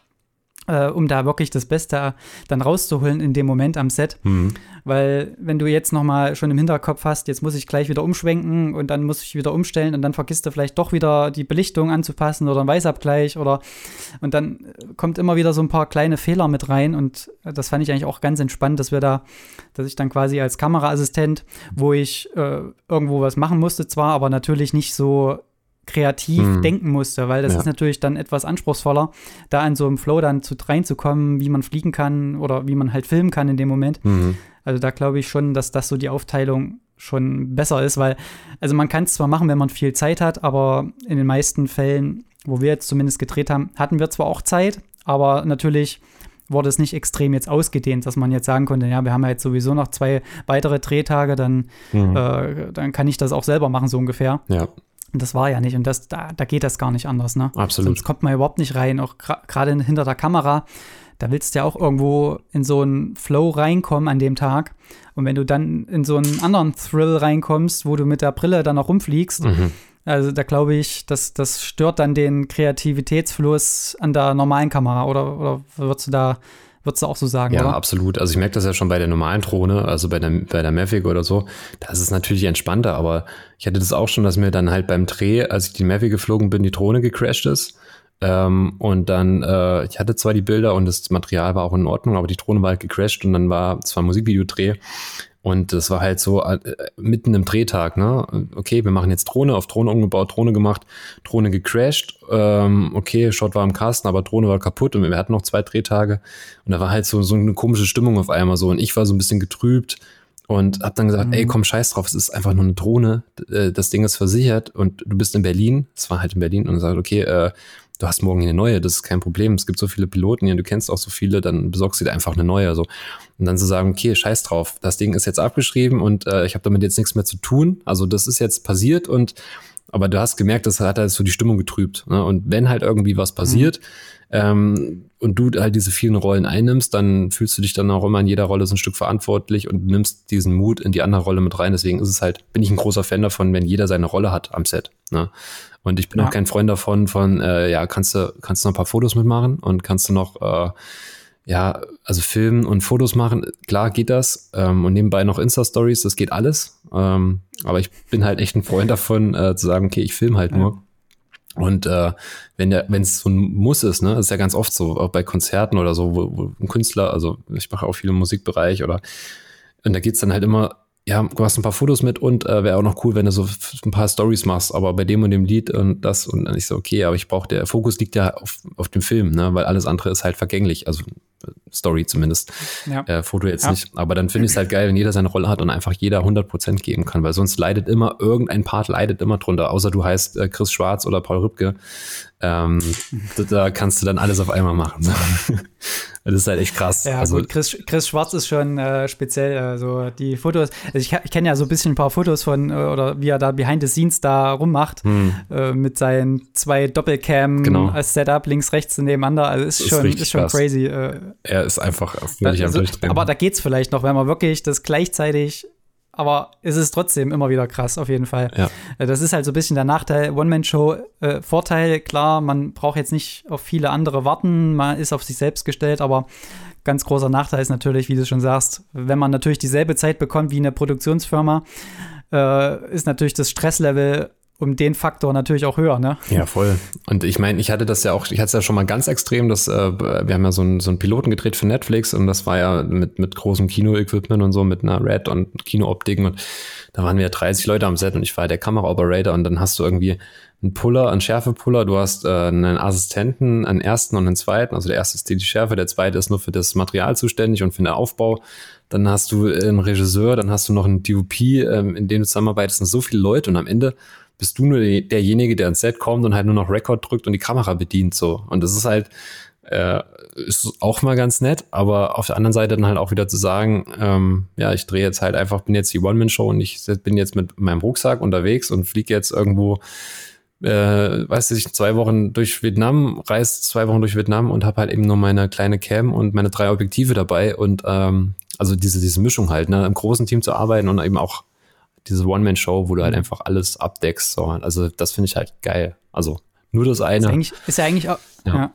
äh, um da wirklich das Beste dann rauszuholen in dem Moment am Set. Mhm. Weil wenn du jetzt noch mal schon im Hinterkopf hast, jetzt muss ich gleich wieder umschwenken und dann muss ich wieder umstellen und dann vergisst du vielleicht doch wieder die Belichtung anzupassen oder einen Weißabgleich oder und dann kommt immer wieder so ein paar kleine Fehler mit rein und das fand ich eigentlich auch ganz entspannt, dass wir da, dass ich dann quasi als Kameraassistent, wo ich äh, irgendwo was machen musste zwar, aber natürlich nicht so kreativ hm. denken musste, weil das ja. ist natürlich dann etwas anspruchsvoller, da in so einem Flow dann zu reinzukommen, wie man fliegen kann oder wie man halt filmen kann in dem Moment. Mhm. Also da glaube ich schon, dass das so die Aufteilung schon besser ist, weil, also man kann es zwar machen, wenn man viel Zeit hat, aber in den meisten Fällen, wo wir jetzt zumindest gedreht haben, hatten wir zwar auch Zeit, aber natürlich wurde es nicht extrem jetzt ausgedehnt, dass man jetzt sagen konnte, ja, wir haben ja jetzt sowieso noch zwei weitere Drehtage, dann, mhm. äh, dann kann ich das auch selber machen, so ungefähr. Ja. Und das war ja nicht. Und das, da, da geht das gar nicht anders, ne? Absolut. Sonst kommt man überhaupt nicht rein. Auch gerade hinter der Kamera, da willst du ja auch irgendwo in so einen Flow reinkommen an dem Tag. Und wenn du dann in so einen anderen Thrill reinkommst, wo du mit der Brille dann noch rumfliegst, mhm. also da glaube ich, das, das stört dann den Kreativitätsfluss an der normalen Kamera. Oder, oder würdest du da Würdest du auch so sagen, ja, oder? absolut. Also ich merke das ja schon bei der normalen Drohne, also bei der, bei der Mavic oder so. Da ist es natürlich entspannter, aber ich hatte das auch schon, dass mir dann halt beim Dreh, als ich die Mavic geflogen bin, die Drohne gecrashed ist. Ähm, und dann, äh, ich hatte zwar die Bilder und das Material war auch in Ordnung, aber die Drohne war halt gecrashed und dann war zwar Musikvideodreh und das war halt so äh, mitten im Drehtag, ne? Okay, wir machen jetzt Drohne, auf Drohne umgebaut, Drohne gemacht, Drohne gecrashed. Ähm, okay, Shot war im Kasten, aber Drohne war kaputt und wir hatten noch zwei Drehtage. Und da war halt so, so eine komische Stimmung auf einmal so. Und ich war so ein bisschen getrübt und hab dann gesagt, mhm. ey, komm, scheiß drauf, es ist einfach nur eine Drohne. Äh, das Ding ist versichert und du bist in Berlin. Es war halt in Berlin und sagt, okay, äh, du hast morgen eine neue, das ist kein Problem. Es gibt so viele Piloten hier, du kennst auch so viele, dann besorgst du dir einfach eine neue. So. Und dann zu so sagen, okay, scheiß drauf, das Ding ist jetzt abgeschrieben und äh, ich habe damit jetzt nichts mehr zu tun. Also das ist jetzt passiert und aber du hast gemerkt, das hat halt so die Stimmung getrübt. Ne? Und wenn halt irgendwie was passiert, mhm. ähm, und du halt diese vielen Rollen einnimmst, dann fühlst du dich dann auch immer in jeder Rolle so ein Stück verantwortlich und nimmst diesen Mut in die andere Rolle mit rein. Deswegen ist es halt, bin ich ein großer Fan davon, wenn jeder seine Rolle hat am Set. Ne? Und ich bin ja. auch kein Freund davon, von, äh, ja, kannst du, kannst du noch ein paar Fotos mitmachen und kannst du noch, äh, ja, also filmen und Fotos machen, klar geht das. Ähm, und nebenbei noch Insta-Stories, das geht alles. Ähm, aber ich bin halt echt ein Freund davon, äh, zu sagen, okay, ich filme halt ja. nur. Und äh, wenn der, wenn es so ein Muss ist, ne, ist ja ganz oft so, auch bei Konzerten oder so, wo, wo ein Künstler, also ich mache auch viel im Musikbereich oder und da geht's dann halt immer ja, du hast ein paar Fotos mit und äh, wäre auch noch cool, wenn du so ein paar Stories machst, aber bei dem und dem Lied und das und dann ich so, okay, aber ich brauche, der Fokus liegt ja auf, auf dem Film, ne, weil alles andere ist halt vergänglich, also Story zumindest, ja. äh, Foto jetzt ja. nicht, aber dann finde ich es halt geil, wenn jeder seine Rolle hat und einfach jeder 100% geben kann, weil sonst leidet immer, irgendein Part leidet immer drunter, außer du heißt äh, Chris Schwarz oder Paul Rübke, ähm, da, kannst du dann alles auf einmal machen. Das ist halt echt krass. Ja, also, gut, Chris, Chris Schwarz ist schon äh, speziell. Also die Fotos, also ich, ich kenne ja so ein bisschen ein paar Fotos von, äh, oder wie er da behind the scenes da rummacht, hm. äh, mit seinen zwei Doppelcam genau. als Setup, links, rechts nebeneinander. Also ist, ist schon, ist schon crazy. Äh, er ist einfach völlig also, am Durchdrehen. Aber da geht es vielleicht noch, wenn man wirklich das gleichzeitig aber es ist trotzdem immer wieder krass, auf jeden Fall. Ja. Äh, das ist halt so ein bisschen der Nachteil, One-Man-Show. Äh, Vorteil, klar, man braucht jetzt nicht auf viele andere warten, man ist auf sich selbst gestellt, aber ganz großer Nachteil ist natürlich, wie du schon sagst, wenn man natürlich dieselbe Zeit bekommt wie eine Produktionsfirma, äh, ist natürlich das Stresslevel um den Faktor natürlich auch höher, ne? Ja, voll. Und ich meine, ich hatte das ja auch, ich hatte es ja schon mal ganz extrem, dass äh, wir haben ja so einen so einen Piloten gedreht für Netflix und das war ja mit, mit großem Kino-Equipment und so, mit einer Red und Kino-Optiken und da waren wir 30 Leute am Set und ich war der Kamera-Operator und dann hast du irgendwie einen Puller, einen Schärfepuller, du hast äh, einen Assistenten, einen ersten und einen zweiten, also der erste ist die Schärfe, der zweite ist nur für das Material zuständig und für den Aufbau. Dann hast du einen Regisseur, dann hast du noch einen DOP, ähm, in dem du zusammenarbeitest, sind so viele Leute und am Ende bist du nur derjenige, der ins Set kommt und halt nur noch Rekord drückt und die Kamera bedient so. Und das ist halt äh, ist auch mal ganz nett, aber auf der anderen Seite dann halt auch wieder zu sagen, ähm, ja, ich drehe jetzt halt einfach, bin jetzt die One-Man-Show und ich bin jetzt mit meinem Rucksack unterwegs und fliege jetzt irgendwo, äh, weiß ich, zwei Wochen durch Vietnam, reise zwei Wochen durch Vietnam und habe halt eben nur meine kleine Cam und meine drei Objektive dabei und ähm, also diese, diese Mischung halt, ne, im großen Team zu arbeiten und eben auch diese One-Man-Show, wo du halt mhm. einfach alles abdeckst. So. Also das finde ich halt geil. Also nur das eine. Ist, eigentlich, ist ja eigentlich auch, ja. Ja.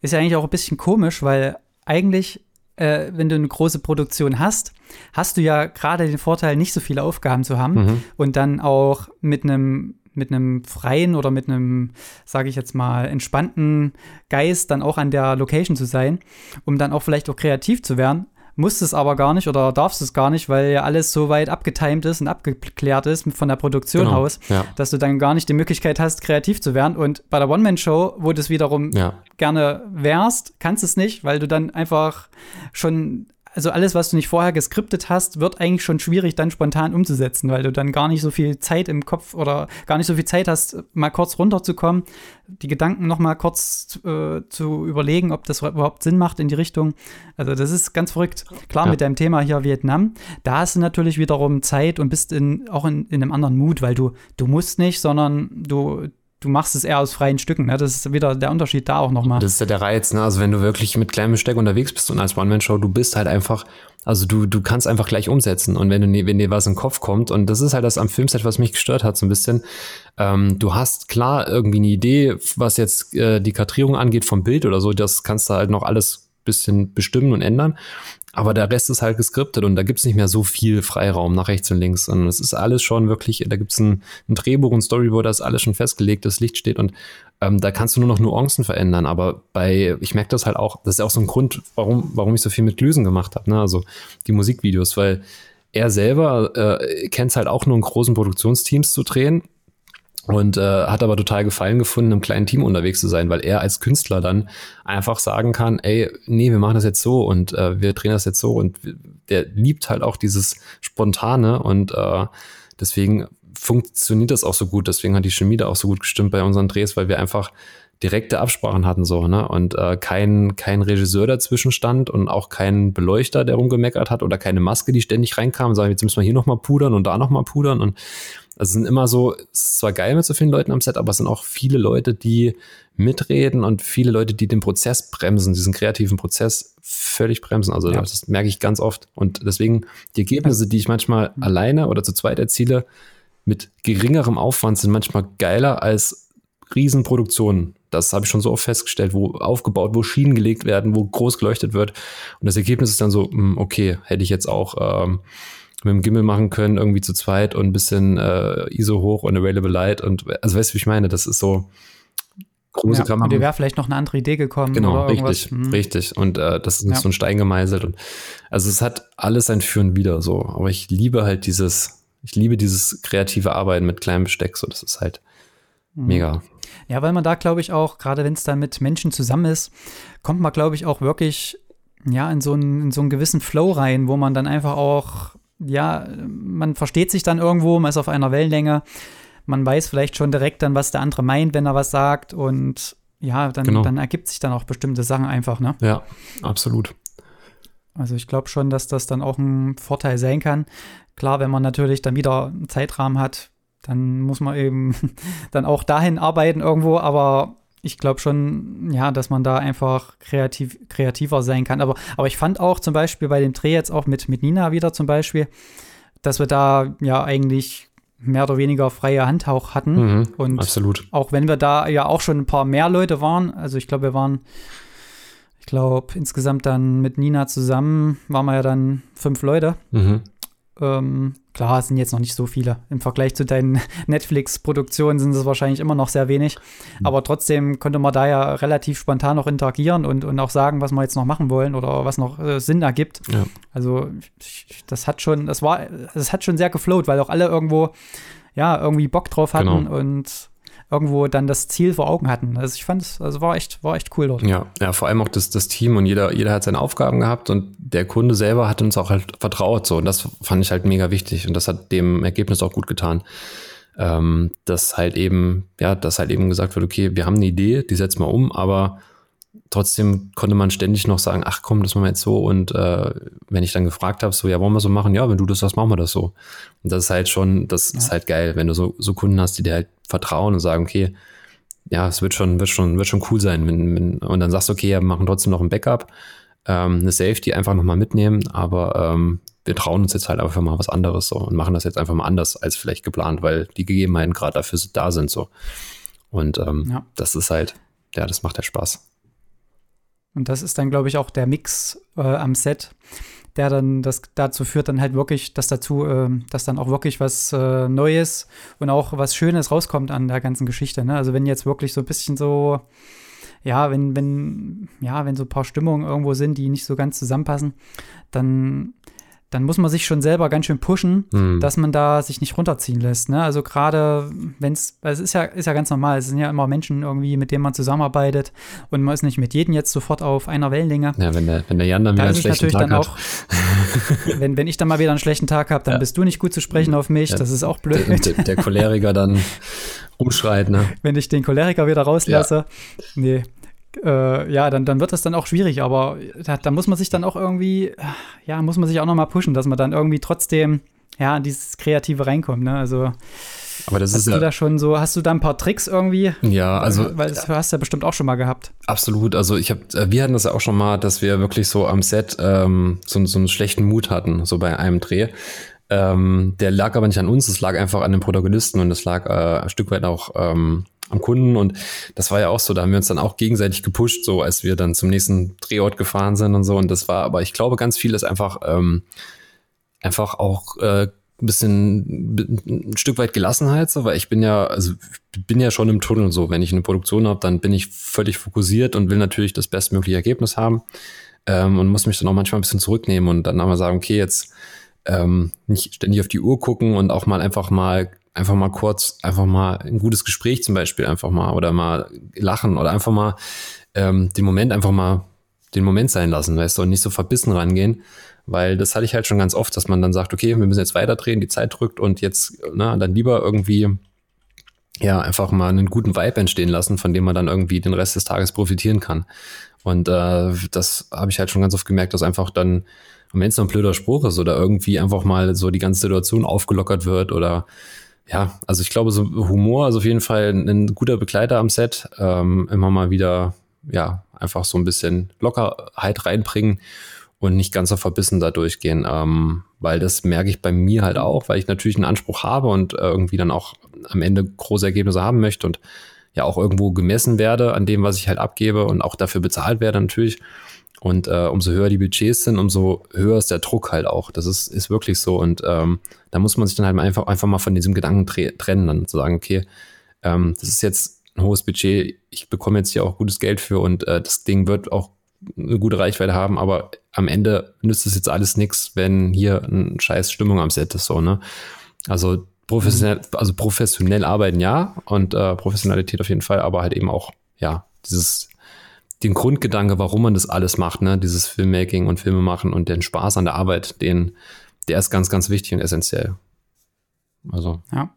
ist ja eigentlich auch ein bisschen komisch, weil eigentlich, äh, wenn du eine große Produktion hast, hast du ja gerade den Vorteil, nicht so viele Aufgaben zu haben mhm. und dann auch mit einem mit einem freien oder mit einem, sage ich jetzt mal, entspannten Geist dann auch an der Location zu sein, um dann auch vielleicht auch kreativ zu werden musst es aber gar nicht oder darfst es gar nicht, weil ja alles so weit abgetimt ist und abgeklärt ist von der Produktion genau, aus, ja. dass du dann gar nicht die Möglichkeit hast, kreativ zu werden. Und bei der One-Man-Show, wo du es wiederum ja. gerne wärst, kannst du es nicht, weil du dann einfach schon also alles, was du nicht vorher geskriptet hast, wird eigentlich schon schwierig dann spontan umzusetzen, weil du dann gar nicht so viel Zeit im Kopf oder gar nicht so viel Zeit hast, mal kurz runterzukommen, die Gedanken noch mal kurz äh, zu überlegen, ob das überhaupt Sinn macht in die Richtung. Also das ist ganz verrückt. Klar, ja. mit deinem Thema hier Vietnam, da hast du natürlich wiederum Zeit und bist in, auch in, in einem anderen Mut, weil du, du musst nicht, sondern du, du machst es eher aus freien Stücken. Ne? Das ist wieder der Unterschied da auch nochmal. Das ist ja der Reiz. Ne? Also wenn du wirklich mit kleinem Besteck unterwegs bist und als One-Man-Show, du bist halt einfach, also du, du kannst einfach gleich umsetzen. Und wenn, du, wenn dir was in den Kopf kommt, und das ist halt das am Filmset, was mich gestört hat so ein bisschen, ähm, du hast klar irgendwie eine Idee, was jetzt äh, die Kartierung angeht vom Bild oder so, das kannst du halt noch alles bisschen bestimmen und ändern. Aber der Rest ist halt geskriptet und da gibt's nicht mehr so viel Freiraum nach rechts und links, sondern es ist alles schon wirklich, da gibt's ein, ein Drehbuch, ein Storyboard, da ist alles schon festgelegt, das Licht steht und ähm, da kannst du nur noch Nuancen verändern. Aber bei, ich merke das halt auch, das ist auch so ein Grund, warum, warum ich so viel mit Glüsen gemacht habe, ne? also die Musikvideos, weil er selber äh, kennt es halt auch nur in großen Produktionsteams zu drehen und äh, hat aber total Gefallen gefunden, im kleinen Team unterwegs zu sein, weil er als Künstler dann einfach sagen kann, ey, nee, wir machen das jetzt so und äh, wir drehen das jetzt so. Und der liebt halt auch dieses Spontane und äh, deswegen funktioniert das auch so gut, deswegen hat die Chemie da auch so gut gestimmt bei unseren Drehs, weil wir einfach direkte Absprachen hatten so, ne? Und äh, kein, kein Regisseur dazwischen stand und auch kein Beleuchter, der rumgemeckert hat oder keine Maske, die ständig reinkam, sagen, jetzt müssen wir hier nochmal pudern und da nochmal pudern. Und also es sind immer so, es ist zwar geil mit so vielen Leuten am Set, aber es sind auch viele Leute, die mitreden und viele Leute, die den Prozess bremsen, diesen kreativen Prozess völlig bremsen. Also ja. das merke ich ganz oft. Und deswegen die Ergebnisse, die ich manchmal mhm. alleine oder zu zweit erziele, mit geringerem Aufwand sind manchmal geiler als Riesenproduktionen. Das habe ich schon so oft festgestellt, wo aufgebaut, wo Schienen gelegt werden, wo groß geleuchtet wird. Und das Ergebnis ist dann so, hm, okay, hätte ich jetzt auch ähm, mit dem Gimmel machen können, irgendwie zu zweit und ein bisschen äh, ISO hoch und Available Light. Und also weißt du, wie ich meine? Das ist so große ja. Und dir wäre vielleicht noch eine andere Idee gekommen. Genau, richtig, hm. richtig. Und äh, das ist nicht ja. so ein Stein gemeißelt. Und also es hat alles sein Für und Wider so. Aber ich liebe halt dieses, ich liebe dieses kreative Arbeiten mit kleinem Besteck. So, das ist halt mhm. mega. Ja, weil man da, glaube ich, auch, gerade wenn es dann mit Menschen zusammen ist, kommt man, glaube ich, auch wirklich ja, in so, einen, in so einen gewissen Flow rein, wo man dann einfach auch, ja, man versteht sich dann irgendwo, man ist auf einer Wellenlänge, man weiß vielleicht schon direkt dann, was der andere meint, wenn er was sagt und ja, dann, genau. dann ergibt sich dann auch bestimmte Sachen einfach, ne? Ja, absolut. Also ich glaube schon, dass das dann auch ein Vorteil sein kann. Klar, wenn man natürlich dann wieder einen Zeitrahmen hat, dann muss man eben dann auch dahin arbeiten irgendwo, aber ich glaube schon, ja, dass man da einfach kreativ, kreativer sein kann. Aber, aber ich fand auch zum Beispiel bei dem Dreh jetzt auch mit, mit Nina wieder zum Beispiel, dass wir da ja eigentlich mehr oder weniger freie Hand auch hatten. Mhm, und absolut. auch wenn wir da ja auch schon ein paar mehr Leute waren, also ich glaube, wir waren, ich glaube, insgesamt dann mit Nina zusammen waren wir ja dann fünf Leute. Mhm. Ähm, klar, es sind jetzt noch nicht so viele. Im Vergleich zu deinen Netflix-Produktionen sind es wahrscheinlich immer noch sehr wenig. Mhm. Aber trotzdem konnte man da ja relativ spontan noch interagieren und, und auch sagen, was wir jetzt noch machen wollen oder was noch äh, Sinn ergibt. Ja. Also das hat schon, das war, das hat schon sehr geflowt, weil auch alle irgendwo ja irgendwie Bock drauf hatten genau. und irgendwo dann das Ziel vor Augen hatten. Also ich fand es, also war echt, war echt cool dort. Ja, ja, vor allem auch das, das Team und jeder, jeder hat seine Aufgaben gehabt und der Kunde selber hat uns auch halt vertraut so und das fand ich halt mega wichtig und das hat dem Ergebnis auch gut getan. Ähm, dass halt eben, ja, dass halt eben gesagt wird, okay, wir haben eine Idee, die setzen wir um, aber trotzdem konnte man ständig noch sagen, ach komm, das machen wir jetzt so. Und äh, wenn ich dann gefragt habe, so, ja, wollen wir so machen? Ja, wenn du das sagst, machen wir das so. Und das ist halt schon, das ja. ist halt geil, wenn du so, so Kunden hast, die dir halt vertrauen und sagen, okay, ja, es wird schon, wird schon, wird schon cool sein. Wenn, wenn, und dann sagst du, okay, ja, wir machen trotzdem noch ein Backup, ähm, eine Safety einfach nochmal mitnehmen, aber ähm, wir trauen uns jetzt halt einfach mal was anderes so und machen das jetzt einfach mal anders als vielleicht geplant, weil die Gegebenheiten gerade dafür da sind so. Und ähm, ja. das ist halt, ja, das macht ja Spaß. Und das ist dann, glaube ich, auch der Mix äh, am Set, der dann das dazu führt, dann halt wirklich, dass dazu, äh, dass dann auch wirklich was äh, Neues und auch was Schönes rauskommt an der ganzen Geschichte. Ne? Also wenn jetzt wirklich so ein bisschen so, ja, wenn, wenn, ja, wenn so ein paar Stimmungen irgendwo sind, die nicht so ganz zusammenpassen, dann dann muss man sich schon selber ganz schön pushen, mhm. dass man da sich nicht runterziehen lässt. Ne? Also gerade wenn es, es ist ja, ist ja ganz normal, es sind ja immer Menschen irgendwie, mit denen man zusammenarbeitet und man ist nicht mit jedem jetzt sofort auf einer Wellenlänge. Ja, wenn der, wenn der Jan dann wieder einen schlechten Tag dann hat. Auch, wenn, wenn ich dann mal wieder einen schlechten Tag habe, dann ja. bist du nicht gut zu sprechen auf mich, ja. das ist auch blöd. Der, der Choleriker dann umschreit, ne? Wenn ich den Choleriker wieder rauslasse, ja. nee, äh, ja, dann, dann wird das dann auch schwierig, aber da, da, muss man sich dann auch irgendwie, ja, muss man sich auch noch mal pushen, dass man dann irgendwie trotzdem, ja, in dieses Kreative reinkommt, ne? Also, aber das hast ist du ja, da schon so, hast du da ein paar Tricks irgendwie? Ja, also. Weil das hast du ja bestimmt auch schon mal gehabt. Absolut. Also ich habe, äh, wir hatten das ja auch schon mal, dass wir wirklich so am Set ähm, so, so einen schlechten Mut hatten, so bei einem Dreh. Ähm, der lag aber nicht an uns, es lag einfach an den Protagonisten und es lag äh, ein Stück weit auch ähm, am Kunden. Und das war ja auch so, da haben wir uns dann auch gegenseitig gepusht, so als wir dann zum nächsten Drehort gefahren sind und so. Und das war, aber ich glaube, ganz viel ist einfach, ähm, einfach auch äh, ein bisschen ein Stück weit Gelassenheit, so, weil ich bin ja, also bin ja schon im Tunnel so. Wenn ich eine Produktion habe, dann bin ich völlig fokussiert und will natürlich das bestmögliche Ergebnis haben ähm, und muss mich dann auch manchmal ein bisschen zurücknehmen und dann einmal sagen, okay, jetzt ähm, nicht ständig auf die Uhr gucken und auch mal einfach mal einfach mal kurz, einfach mal ein gutes Gespräch zum Beispiel einfach mal oder mal lachen oder einfach mal ähm, den Moment einfach mal den Moment sein lassen, weißt du, und nicht so verbissen rangehen, weil das hatte ich halt schon ganz oft, dass man dann sagt, okay, wir müssen jetzt weiterdrehen, die Zeit drückt und jetzt, na, dann lieber irgendwie ja, einfach mal einen guten Vibe entstehen lassen, von dem man dann irgendwie den Rest des Tages profitieren kann. Und äh, das habe ich halt schon ganz oft gemerkt, dass einfach dann, wenn es noch ein blöder Spruch ist oder irgendwie einfach mal so die ganze Situation aufgelockert wird oder ja, also ich glaube, so Humor ist auf jeden Fall ein guter Begleiter am Set. Ähm, immer mal wieder, ja, einfach so ein bisschen Lockerheit reinbringen und nicht ganz so verbissen da durchgehen. Ähm, weil das merke ich bei mir halt auch, weil ich natürlich einen Anspruch habe und äh, irgendwie dann auch am Ende große Ergebnisse haben möchte und ja auch irgendwo gemessen werde an dem, was ich halt abgebe und auch dafür bezahlt werde natürlich. Und äh, umso höher die Budgets sind, umso höher ist der Druck halt auch. Das ist, ist wirklich so. Und ähm, da muss man sich dann halt einfach, einfach mal von diesem Gedanken trennen, dann zu sagen, okay, ähm, das ist jetzt ein hohes Budget, ich bekomme jetzt hier auch gutes Geld für und äh, das Ding wird auch eine gute Reichweite haben, aber am Ende nützt es jetzt alles nichts, wenn hier eine scheiß Stimmung am Set ist, so, ne? Also professionell, also professionell arbeiten ja und äh, Professionalität auf jeden Fall, aber halt eben auch, ja, dieses den Grundgedanke, warum man das alles macht, ne, dieses Filmmaking und Filme machen und den Spaß an der Arbeit, den, der ist ganz, ganz wichtig und essentiell. Also. Ja.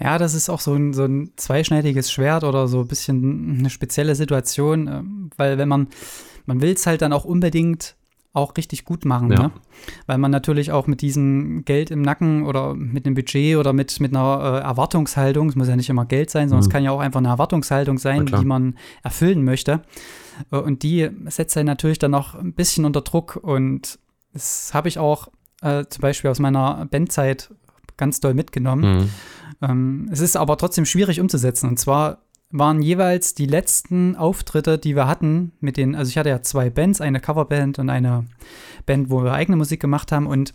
Ja, das ist auch so ein, so ein zweischneidiges Schwert oder so ein bisschen eine spezielle Situation, ähm, weil wenn man, man will es halt dann auch unbedingt auch richtig gut machen, ja. ne? Weil man natürlich auch mit diesem Geld im Nacken oder mit einem Budget oder mit, mit einer äh, Erwartungshaltung, es muss ja nicht immer Geld sein, sondern mhm. es kann ja auch einfach eine Erwartungshaltung sein, die man erfüllen möchte. Äh, und die setzt einen natürlich dann noch ein bisschen unter Druck. Und das habe ich auch äh, zum Beispiel aus meiner Bandzeit ganz doll mitgenommen. Mhm. Ähm, es ist aber trotzdem schwierig umzusetzen. Und zwar waren jeweils die letzten Auftritte, die wir hatten mit den, also ich hatte ja zwei Bands, eine Coverband und eine Band, wo wir eigene Musik gemacht haben. Und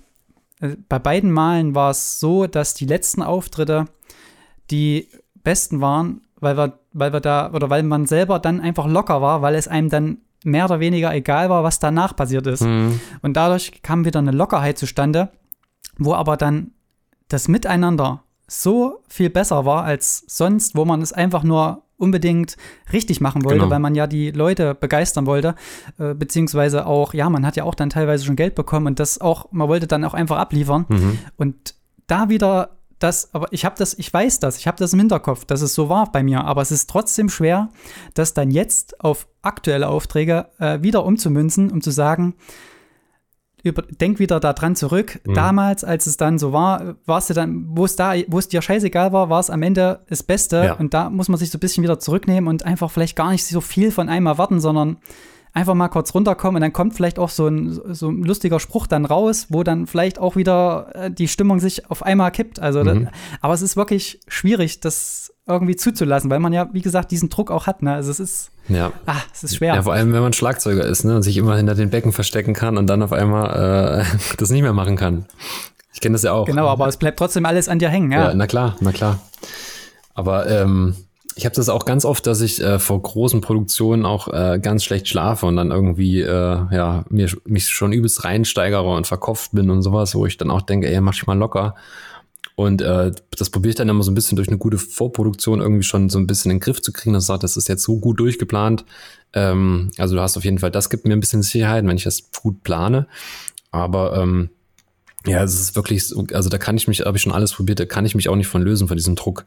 äh, bei beiden Malen war es so, dass die letzten Auftritte die besten waren, weil wir, weil wir da, oder weil man selber dann einfach locker war, weil es einem dann mehr oder weniger egal war, was danach passiert ist. Mhm. Und dadurch kam wieder eine Lockerheit zustande, wo aber dann das Miteinander so viel besser war als sonst, wo man es einfach nur unbedingt richtig machen wollte, genau. weil man ja die Leute begeistern wollte, äh, beziehungsweise auch, ja, man hat ja auch dann teilweise schon Geld bekommen und das auch, man wollte dann auch einfach abliefern. Mhm. Und da wieder das, aber ich habe das, ich weiß das, ich habe das im Hinterkopf, dass es so war bei mir, aber es ist trotzdem schwer, das dann jetzt auf aktuelle Aufträge äh, wieder umzumünzen, um zu sagen, über, denk wieder daran zurück. Mhm. Damals, als es dann so war, warst du dann, wo es da, wo es dir scheißegal war, war es am Ende das Beste. Ja. Und da muss man sich so ein bisschen wieder zurücknehmen und einfach vielleicht gar nicht so viel von einem erwarten, sondern einfach mal kurz runterkommen und dann kommt vielleicht auch so ein, so ein lustiger Spruch dann raus, wo dann vielleicht auch wieder äh, die Stimmung sich auf einmal kippt. Also, mhm. das, aber es ist wirklich schwierig, das irgendwie zuzulassen, weil man ja, wie gesagt, diesen Druck auch hat. Ne? Also es ist, ja. ah, es ist schwer. Ja, vor allem, wenn man Schlagzeuger ist ne? und sich immer hinter den Becken verstecken kann und dann auf einmal äh, das nicht mehr machen kann. Ich kenne das ja auch. Genau, aber es bleibt trotzdem alles an dir hängen. Ja, ja na klar, na klar. Aber ähm, ich habe das auch ganz oft, dass ich äh, vor großen Produktionen auch äh, ganz schlecht schlafe und dann irgendwie äh, ja mir, mich schon übelst reinsteigere und verkopft bin und sowas, wo ich dann auch denke, ey, mach dich mal locker. Und äh, das probiere ich dann immer so ein bisschen durch eine gute Vorproduktion irgendwie schon so ein bisschen in den Griff zu kriegen, dass ich sage, das ist jetzt so gut durchgeplant. Ähm, also du hast auf jeden Fall, das gibt mir ein bisschen Sicherheit, wenn ich das gut plane. Aber ähm, ja, es ist wirklich so, also da kann ich mich, habe ich schon alles probiert, da kann ich mich auch nicht von lösen, von diesem Druck.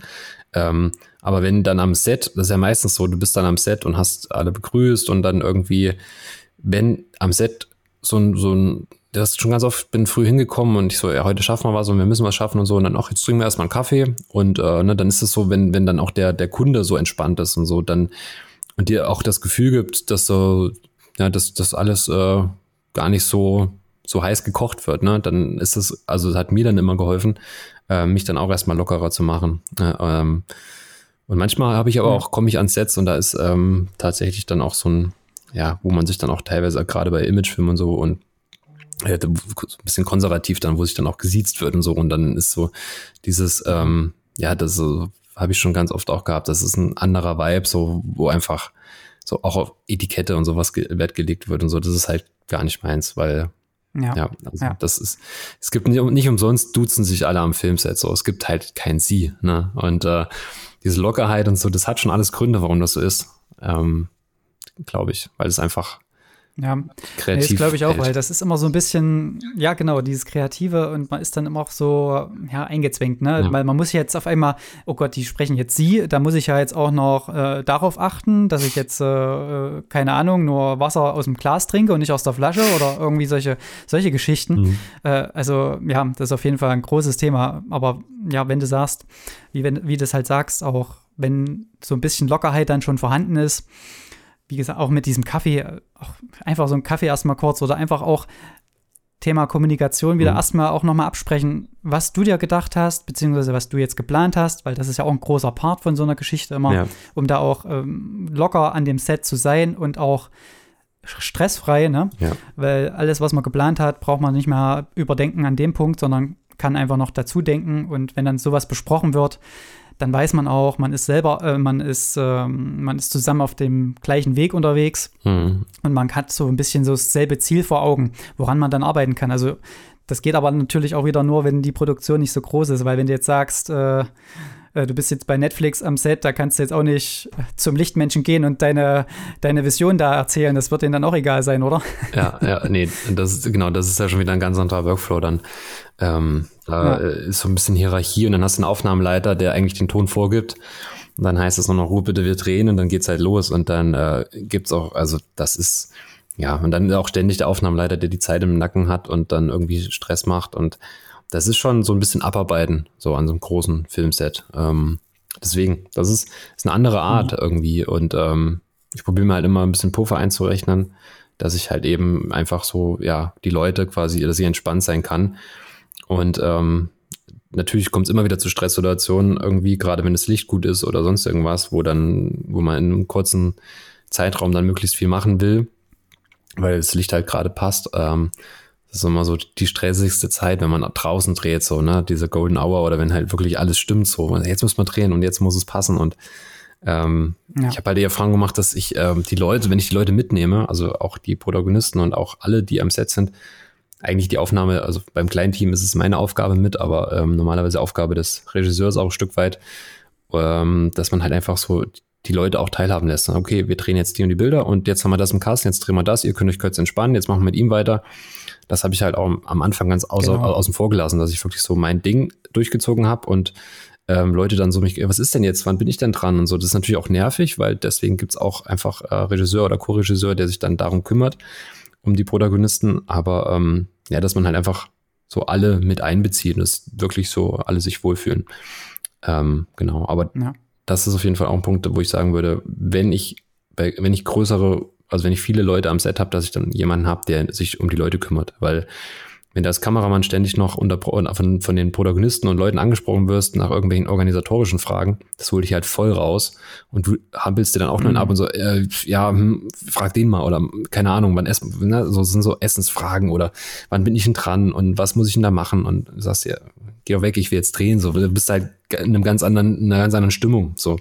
Ähm, aber wenn dann am Set, das ist ja meistens so, du bist dann am Set und hast alle begrüßt und dann irgendwie, wenn am Set so ein, so ein, das ist schon ganz oft, bin früh hingekommen und ich so, ja, heute schaffen wir was und wir müssen was schaffen und so und dann auch, jetzt trinken wir erstmal einen Kaffee und äh, ne, dann ist es so, wenn, wenn dann auch der, der Kunde so entspannt ist und so, dann und dir auch das Gefühl gibt, dass so, ja, dass das alles äh, gar nicht so so heiß gekocht wird, ne, dann ist es, also es hat mir dann immer geholfen, äh, mich dann auch erstmal lockerer zu machen. Äh, ähm, Und manchmal habe ich aber auch, komme ich ans Sets und da ist ähm, tatsächlich dann auch so ein, ja, wo man sich dann auch teilweise gerade bei Imagefilmen und so und ja, ein bisschen konservativ dann, wo sich dann auch gesiezt wird und so. Und dann ist so dieses, ähm, ja, das so, habe ich schon ganz oft auch gehabt. Das ist ein anderer Vibe, so, wo einfach so auch auf Etikette und sowas Wert gelegt wird und so. Das ist halt gar nicht meins, weil ja, ja, also ja. das ist, es gibt nicht, nicht umsonst duzen sich alle am Filmset so. Es gibt halt kein Sie, ne? Und äh, diese Lockerheit und so, das hat schon alles Gründe, warum das so ist. Ähm, Glaube ich, weil es einfach ja, kreativ. Das glaube ich auch, weil das ist immer so ein bisschen, ja, genau, dieses Kreative und man ist dann immer auch so, ja, eingezwängt, ne? Ja. Weil man muss jetzt auf einmal, oh Gott, die sprechen jetzt sie, da muss ich ja jetzt auch noch äh, darauf achten, dass ich jetzt, äh, keine Ahnung, nur Wasser aus dem Glas trinke und nicht aus der Flasche oder irgendwie solche, solche Geschichten. Mhm. Äh, also, ja, das ist auf jeden Fall ein großes Thema. Aber ja, wenn du sagst, wie, wenn, wie du es halt sagst, auch wenn so ein bisschen Lockerheit dann schon vorhanden ist, wie gesagt, auch mit diesem Kaffee, auch einfach so ein Kaffee erstmal kurz oder einfach auch Thema Kommunikation wieder mhm. erstmal auch nochmal absprechen, was du dir gedacht hast, beziehungsweise was du jetzt geplant hast, weil das ist ja auch ein großer Part von so einer Geschichte immer, ja. um da auch ähm, locker an dem Set zu sein und auch stressfrei, ne? Ja. Weil alles, was man geplant hat, braucht man nicht mehr überdenken an dem Punkt, sondern kann einfach noch dazu denken und wenn dann sowas besprochen wird, dann weiß man auch, man ist selber, äh, man ist, äh, man ist zusammen auf dem gleichen Weg unterwegs mhm. und man hat so ein bisschen so dasselbe Ziel vor Augen, woran man dann arbeiten kann. Also das geht aber natürlich auch wieder nur, wenn die Produktion nicht so groß ist, weil wenn du jetzt sagst, äh, du bist jetzt bei Netflix am Set, da kannst du jetzt auch nicht zum Lichtmenschen gehen und deine, deine Vision da erzählen. Das wird denen dann auch egal sein, oder? Ja, ja, nee, das ist, genau, das ist ja schon wieder ein ganz anderer Workflow dann. Ähm, da ja. ist so ein bisschen Hierarchie und dann hast du einen Aufnahmeleiter, der eigentlich den Ton vorgibt. Und dann heißt es nur noch, Ruhe bitte, wir drehen und dann geht's halt los und dann äh, gibt's auch, also das ist, ja, und dann auch ständig der Aufnahmeleiter, der die Zeit im Nacken hat und dann irgendwie Stress macht und das ist schon so ein bisschen abarbeiten, so an so einem großen Filmset. Ähm, deswegen, das ist, ist eine andere Art mhm. irgendwie. Und ähm, ich probiere mir halt immer ein bisschen Puffer einzurechnen, dass ich halt eben einfach so, ja, die Leute quasi, dass ich entspannt sein kann. Und ähm, natürlich kommt es immer wieder zu Stresssituationen, irgendwie, gerade wenn das Licht gut ist oder sonst irgendwas, wo dann, wo man in einem kurzen Zeitraum dann möglichst viel machen will, weil das Licht halt gerade passt. Ähm, das ist immer so die stressigste Zeit, wenn man draußen dreht, so, ne, diese Golden Hour oder wenn halt wirklich alles stimmt, so, jetzt muss man drehen und jetzt muss es passen und ähm, ja. ich habe halt die Erfahrung gemacht, dass ich ähm, die Leute, wenn ich die Leute mitnehme, also auch die Protagonisten und auch alle, die am Set sind, eigentlich die Aufnahme, also beim kleinen Team ist es meine Aufgabe mit, aber ähm, normalerweise Aufgabe des Regisseurs auch ein Stück weit, ähm, dass man halt einfach so die Leute auch teilhaben lässt. Okay, wir drehen jetzt die und die Bilder und jetzt haben wir das im Cast, jetzt drehen wir das, ihr könnt euch kurz entspannen, jetzt machen wir mit ihm weiter das habe ich halt auch am Anfang ganz außer, genau. außen vor gelassen, dass ich wirklich so mein Ding durchgezogen habe und ähm, Leute dann so mich, was ist denn jetzt, wann bin ich denn dran und so. Das ist natürlich auch nervig, weil deswegen gibt es auch einfach äh, Regisseur oder Co-Regisseur, der sich dann darum kümmert, um die Protagonisten. Aber ähm, ja, dass man halt einfach so alle mit einbezieht und dass wirklich so alle sich wohlfühlen. Ähm, genau, aber ja. das ist auf jeden Fall auch ein Punkt, wo ich sagen würde, wenn ich, wenn ich größere also wenn ich viele Leute am Set habe, dass ich dann jemanden habe, der sich um die Leute kümmert. Weil wenn du als Kameramann ständig noch unter, von, von den Protagonisten und Leuten angesprochen wirst nach irgendwelchen organisatorischen Fragen, das holt dich halt voll raus und du hampelst dir dann auch mhm. nur ab und so, äh, ja, hm, frag den mal oder keine Ahnung, wann essen, ne, so sind so Essensfragen oder wann bin ich denn dran und was muss ich denn da machen und du sagst ja, geh doch weg, ich will jetzt drehen, so, du bist halt in einem ganz anderen, in einer ganz anderen Stimmung, so.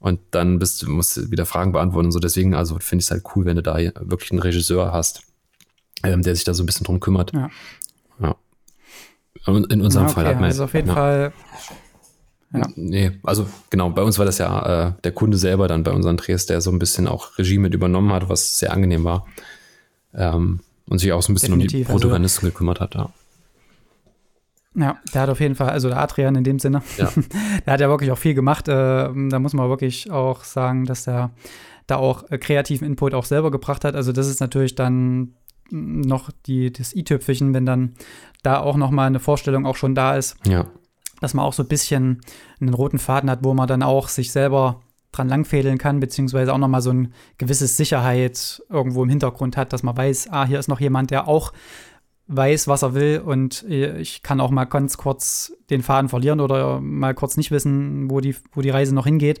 Und dann bist musst du wieder Fragen beantworten und so. Deswegen, also finde ich es halt cool, wenn du da wirklich einen Regisseur hast, ähm, der sich da so ein bisschen drum kümmert. Ja. ja. Und in unserem ja, okay. Fall hat man. Also auf jeden ja. Fall. Ja. Nee, also genau, bei uns war das ja äh, der Kunde selber dann bei unseren Drehs, der so ein bisschen auch Regie mit übernommen hat, was sehr angenehm war. Ähm, und sich auch so ein bisschen Definitiv. um die also Protagonisten also, gekümmert hat, ja. Ja, der hat auf jeden Fall, also der Adrian in dem Sinne, ja. der hat ja wirklich auch viel gemacht. Äh, da muss man wirklich auch sagen, dass der da auch äh, kreativen Input auch selber gebracht hat. Also das ist natürlich dann noch die, das i-Tüpfelchen, wenn dann da auch noch mal eine Vorstellung auch schon da ist. Ja. Dass man auch so ein bisschen einen roten Faden hat, wo man dann auch sich selber dran langfädeln kann, beziehungsweise auch noch mal so ein gewisses Sicherheit irgendwo im Hintergrund hat, dass man weiß, ah, hier ist noch jemand, der auch weiß, was er will und ich kann auch mal ganz kurz den Faden verlieren oder mal kurz nicht wissen, wo die, wo die Reise noch hingeht.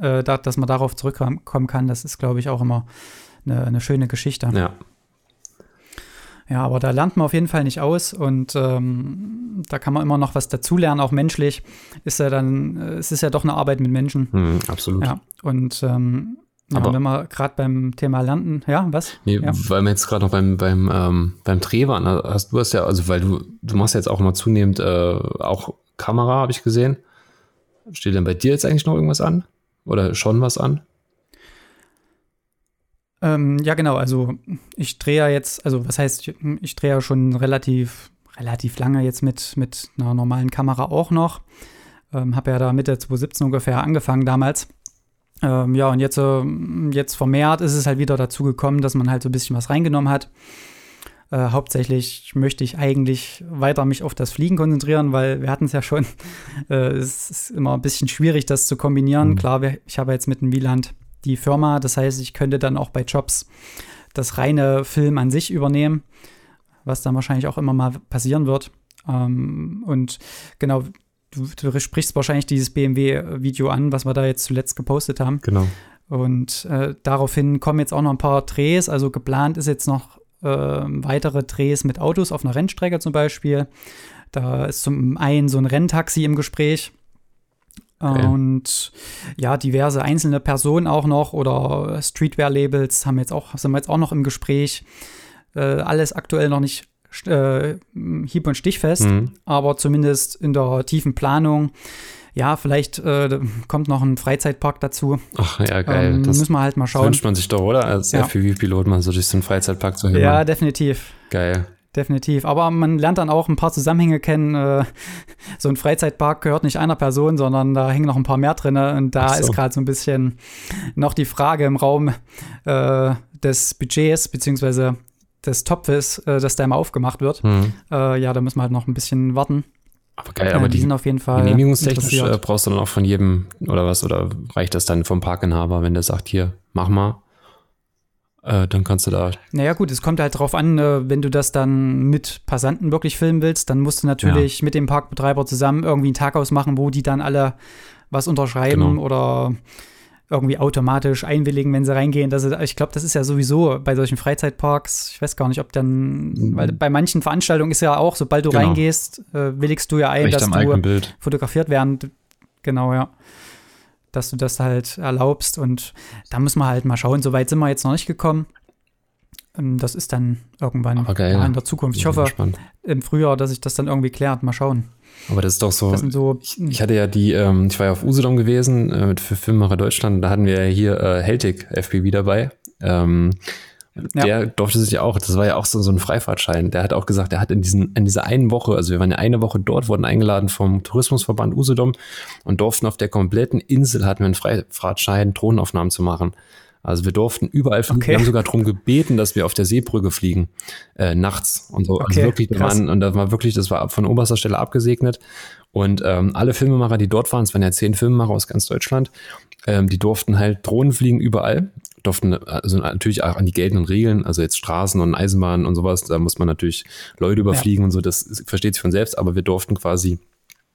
Äh, da, dass man darauf zurückkommen kann, das ist, glaube ich, auch immer eine, eine schöne Geschichte. Ja. Ja, aber da lernt man auf jeden Fall nicht aus und ähm, da kann man immer noch was dazulernen, auch menschlich. Ist ja dann, äh, es ist ja doch eine Arbeit mit Menschen. Mhm, absolut. Ja, und ähm, ja, Aber- wenn wir gerade beim Thema Landen, ja, was? Nee, ja. weil wir jetzt gerade noch beim, beim, ähm, beim Dreh waren, hast du hast ja, also weil du, du machst jetzt auch immer zunehmend äh, auch Kamera, habe ich gesehen. Steht denn bei dir jetzt eigentlich noch irgendwas an? Oder schon was an? Ähm, ja, genau. Also ich drehe ja jetzt, also was heißt, ich, ich drehe ja schon relativ, relativ lange jetzt mit, mit einer normalen Kamera auch noch. Ähm, habe ja da Mitte 2017 ungefähr angefangen damals. Ähm, ja, und jetzt, äh, jetzt vermehrt ist es halt wieder dazu gekommen, dass man halt so ein bisschen was reingenommen hat. Äh, hauptsächlich möchte ich eigentlich weiter mich auf das Fliegen konzentrieren, weil wir hatten es ja schon. Äh, es ist immer ein bisschen schwierig, das zu kombinieren. Mhm. Klar, ich habe jetzt mit dem Wieland die Firma, das heißt, ich könnte dann auch bei Jobs das reine Film an sich übernehmen, was dann wahrscheinlich auch immer mal passieren wird. Ähm, und genau, du, du sprichst wahrscheinlich dieses BMW-Video an, was wir da jetzt zuletzt gepostet haben. Genau. Und äh, daraufhin kommen jetzt auch noch ein paar Drehs. Also geplant ist jetzt noch äh, weitere Drehs mit Autos auf einer Rennstrecke zum Beispiel. Da ist zum einen so ein Renntaxi im Gespräch. Okay. Und ja, diverse einzelne Personen auch noch oder Streetwear-Labels haben jetzt auch, sind wir jetzt auch noch im Gespräch. Äh, alles aktuell noch nicht äh, hieb- und stichfest, Mhm. aber zumindest in der tiefen Planung. Ja, vielleicht äh, kommt noch ein Freizeitpark dazu. Ach ja, geil. Ähm, das müssen wir halt mal schauen. wünscht man sich doch, oder? Als Ja. FPV-Pilot mal so durch so einen Freizeitpark zu hören. Ja, definitiv. Geil. Definitiv. Aber man lernt dann auch ein paar Zusammenhänge kennen. Äh, so ein Freizeitpark gehört nicht einer Person, sondern da hängen noch ein paar mehr drin. Und da so. ist gerade so ein bisschen noch die Frage im Raum äh, des Budgets beziehungsweise des Topfes, äh, das da immer aufgemacht wird. Mhm. Äh, ja, da müssen wir halt noch ein bisschen warten. Aber geil, Äh, aber die die sind auf jeden Fall genehmigungstechnisch äh, brauchst du dann auch von jedem oder was? Oder reicht das dann vom Parkinhaber, wenn der sagt, hier, mach mal? Äh, dann kannst du da. Naja, gut, es kommt halt drauf an, äh, wenn du das dann mit Passanten wirklich filmen willst, dann musst du natürlich mit dem Parkbetreiber zusammen irgendwie einen Tag ausmachen, wo die dann alle was unterschreiben Genau. oder irgendwie automatisch einwilligen, wenn sie reingehen. Das ist, ich glaube, das ist ja sowieso bei solchen Freizeitparks, ich weiß gar nicht, ob dann, weil bei manchen Veranstaltungen ist ja auch, sobald du. Genau. reingehst, äh, willigst du ja ein, Recht dass du fotografiert werden. Genau, ja. Dass du das halt erlaubst und da müssen wir halt mal schauen. Soweit sind wir jetzt noch nicht gekommen. Ähm, Das ist dann irgendwann in der Zukunft. Ich hoffe im Frühjahr, dass sich das dann irgendwie klärt. Mal schauen. Aber das ist doch so. So. Ich, ich hatte ja die, ähm, ich war ja auf Usedom gewesen äh, für Filmemacher Deutschland. Da hatten wir ja hier äh, Heltig FPV dabei. Ähm, Ja. Der durfte sich ja auch, das war ja auch so, so ein Freifahrtschein. Der hat auch gesagt, er hat in, diesen, in dieser einen Woche, also wir waren ja eine Woche dort, wurden eingeladen vom Tourismusverband Usedom und durften auf der kompletten Insel, hatten wir einen Freifahrtschein, Drohnenaufnahmen zu machen. Also wir durften überall fliegen. Okay. Wir haben sogar darum gebeten, dass wir auf der Seebrücke fliegen, äh, nachts und so. Okay, also wirklich, krass. waren, und das war wirklich, das war von oberster Stelle abgesegnet. Und ähm, alle Filmemacher, die dort waren, es waren ja zehn Filmemacher aus ganz Deutschland, ähm, die durften halt Drohnen fliegen überall. Durften also natürlich auch an die geltenden Regeln, also jetzt Straßen und Eisenbahnen und sowas, da muss man natürlich Leute überfliegen und so, das versteht sich von selbst, aber wir durften quasi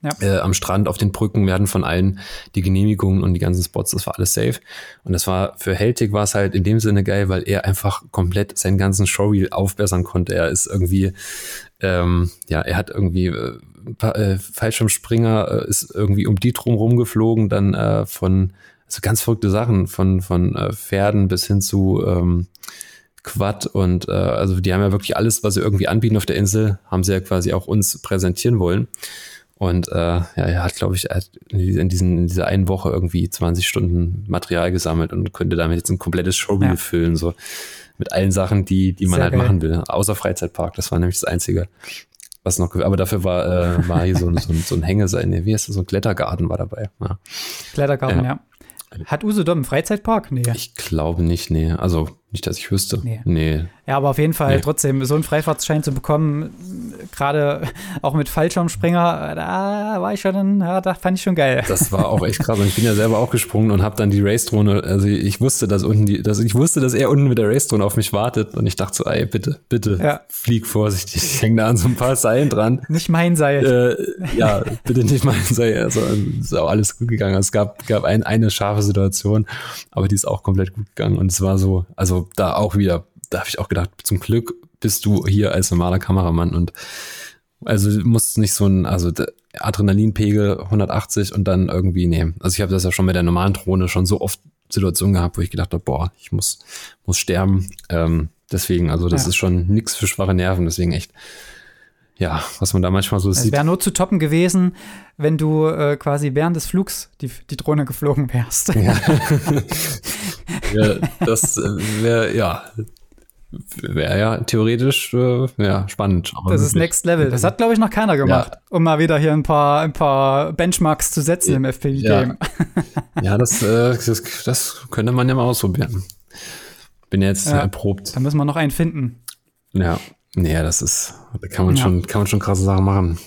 Ja. äh, am Strand, auf den Brücken werden von allen die Genehmigungen und die ganzen Spots, das war alles safe. Und das war für Heltig war es halt in dem Sinne geil, weil er einfach komplett seinen ganzen Showreel aufbessern konnte. Er ist irgendwie, ähm, ja, er hat irgendwie äh, äh, Fallschirmspringer äh, ist irgendwie um die drum rumgeflogen, dann äh, von also ganz verrückte Sachen, von, von äh, Pferden bis hin zu ähm, Quad und äh, also die haben ja wirklich alles, was sie irgendwie anbieten auf der Insel, haben sie ja quasi auch uns präsentieren wollen. Und äh, ja, er hat, glaube ich, in, diesen, in dieser einen Woche irgendwie 20 Stunden Material gesammelt und könnte damit jetzt ein komplettes Showreel Ja. füllen, so mit allen Sachen, die, die man Sehr halt geil. machen will. Außer Freizeitpark, das war nämlich das Einzige, was noch, aber dafür war, äh, war hier so, ein- so, ein- so ein Hängeseil, wie heißt das, so ein Klettergarten war dabei. Ja. Klettergarten, Ja. ja. Hat Usedom einen Freizeitpark? Nee. Ich glaube nicht, nee. Also Nicht, dass ich wüsste. Nee. nee. Ja, aber auf jeden Fall Nee. trotzdem so einen Freifahrtschein zu bekommen, gerade auch mit Fallschirmspringer, da war ich schon, ja, da fand ich schon geil. Das war auch echt krass. Und ich bin ja selber auch gesprungen und habe dann die Race-Drohne, also ich wusste, dass unten die, dass ich wusste, dass er unten mit der Race-Drohne auf mich wartet. Und ich dachte so, ey, bitte, bitte, Ja. flieg vorsichtig. Ich hänge da an so ein paar Seilen dran. Nicht mein Seil. Äh, ja, bitte nicht mal sei, also ist auch alles gut gegangen. Es gab, gab ein, eine scharfe Situation, aber die ist auch komplett gut gegangen. Und es war so, also da auch wieder, da habe ich auch gedacht, zum Glück bist du hier als normaler Kameramann und also du musst nicht so ein, also Adrenalinpegel 180 und dann irgendwie nehmen. Also ich habe das ja schon mit der normalen Drohne schon so oft Situationen gehabt, wo ich gedacht habe, boah, ich muss, muss sterben. Ähm, deswegen, also das Ja. ist schon nix für schwache Nerven, deswegen echt, ja, was man da manchmal so Es sieht. wäre nur zu toppen gewesen, wenn du äh, quasi während des Flugs die, die Drohne geflogen wärst. Ja. ja, das wäre, ja, wäre ja theoretisch äh, ja, spannend. aber Das ist. Next Level. Das hat, glaube ich, noch keiner gemacht, um mal wieder hier ein paar, ein paar Benchmarks zu setzen im FPV-Game. Ja, das, äh, das, das könnte man ja mal ausprobieren. Bin jetzt Ja. erprobt. Da müssen wir noch einen finden. Ja. Nee, das ist, da kann man Ja. schon, kann man schon krasse Sachen machen.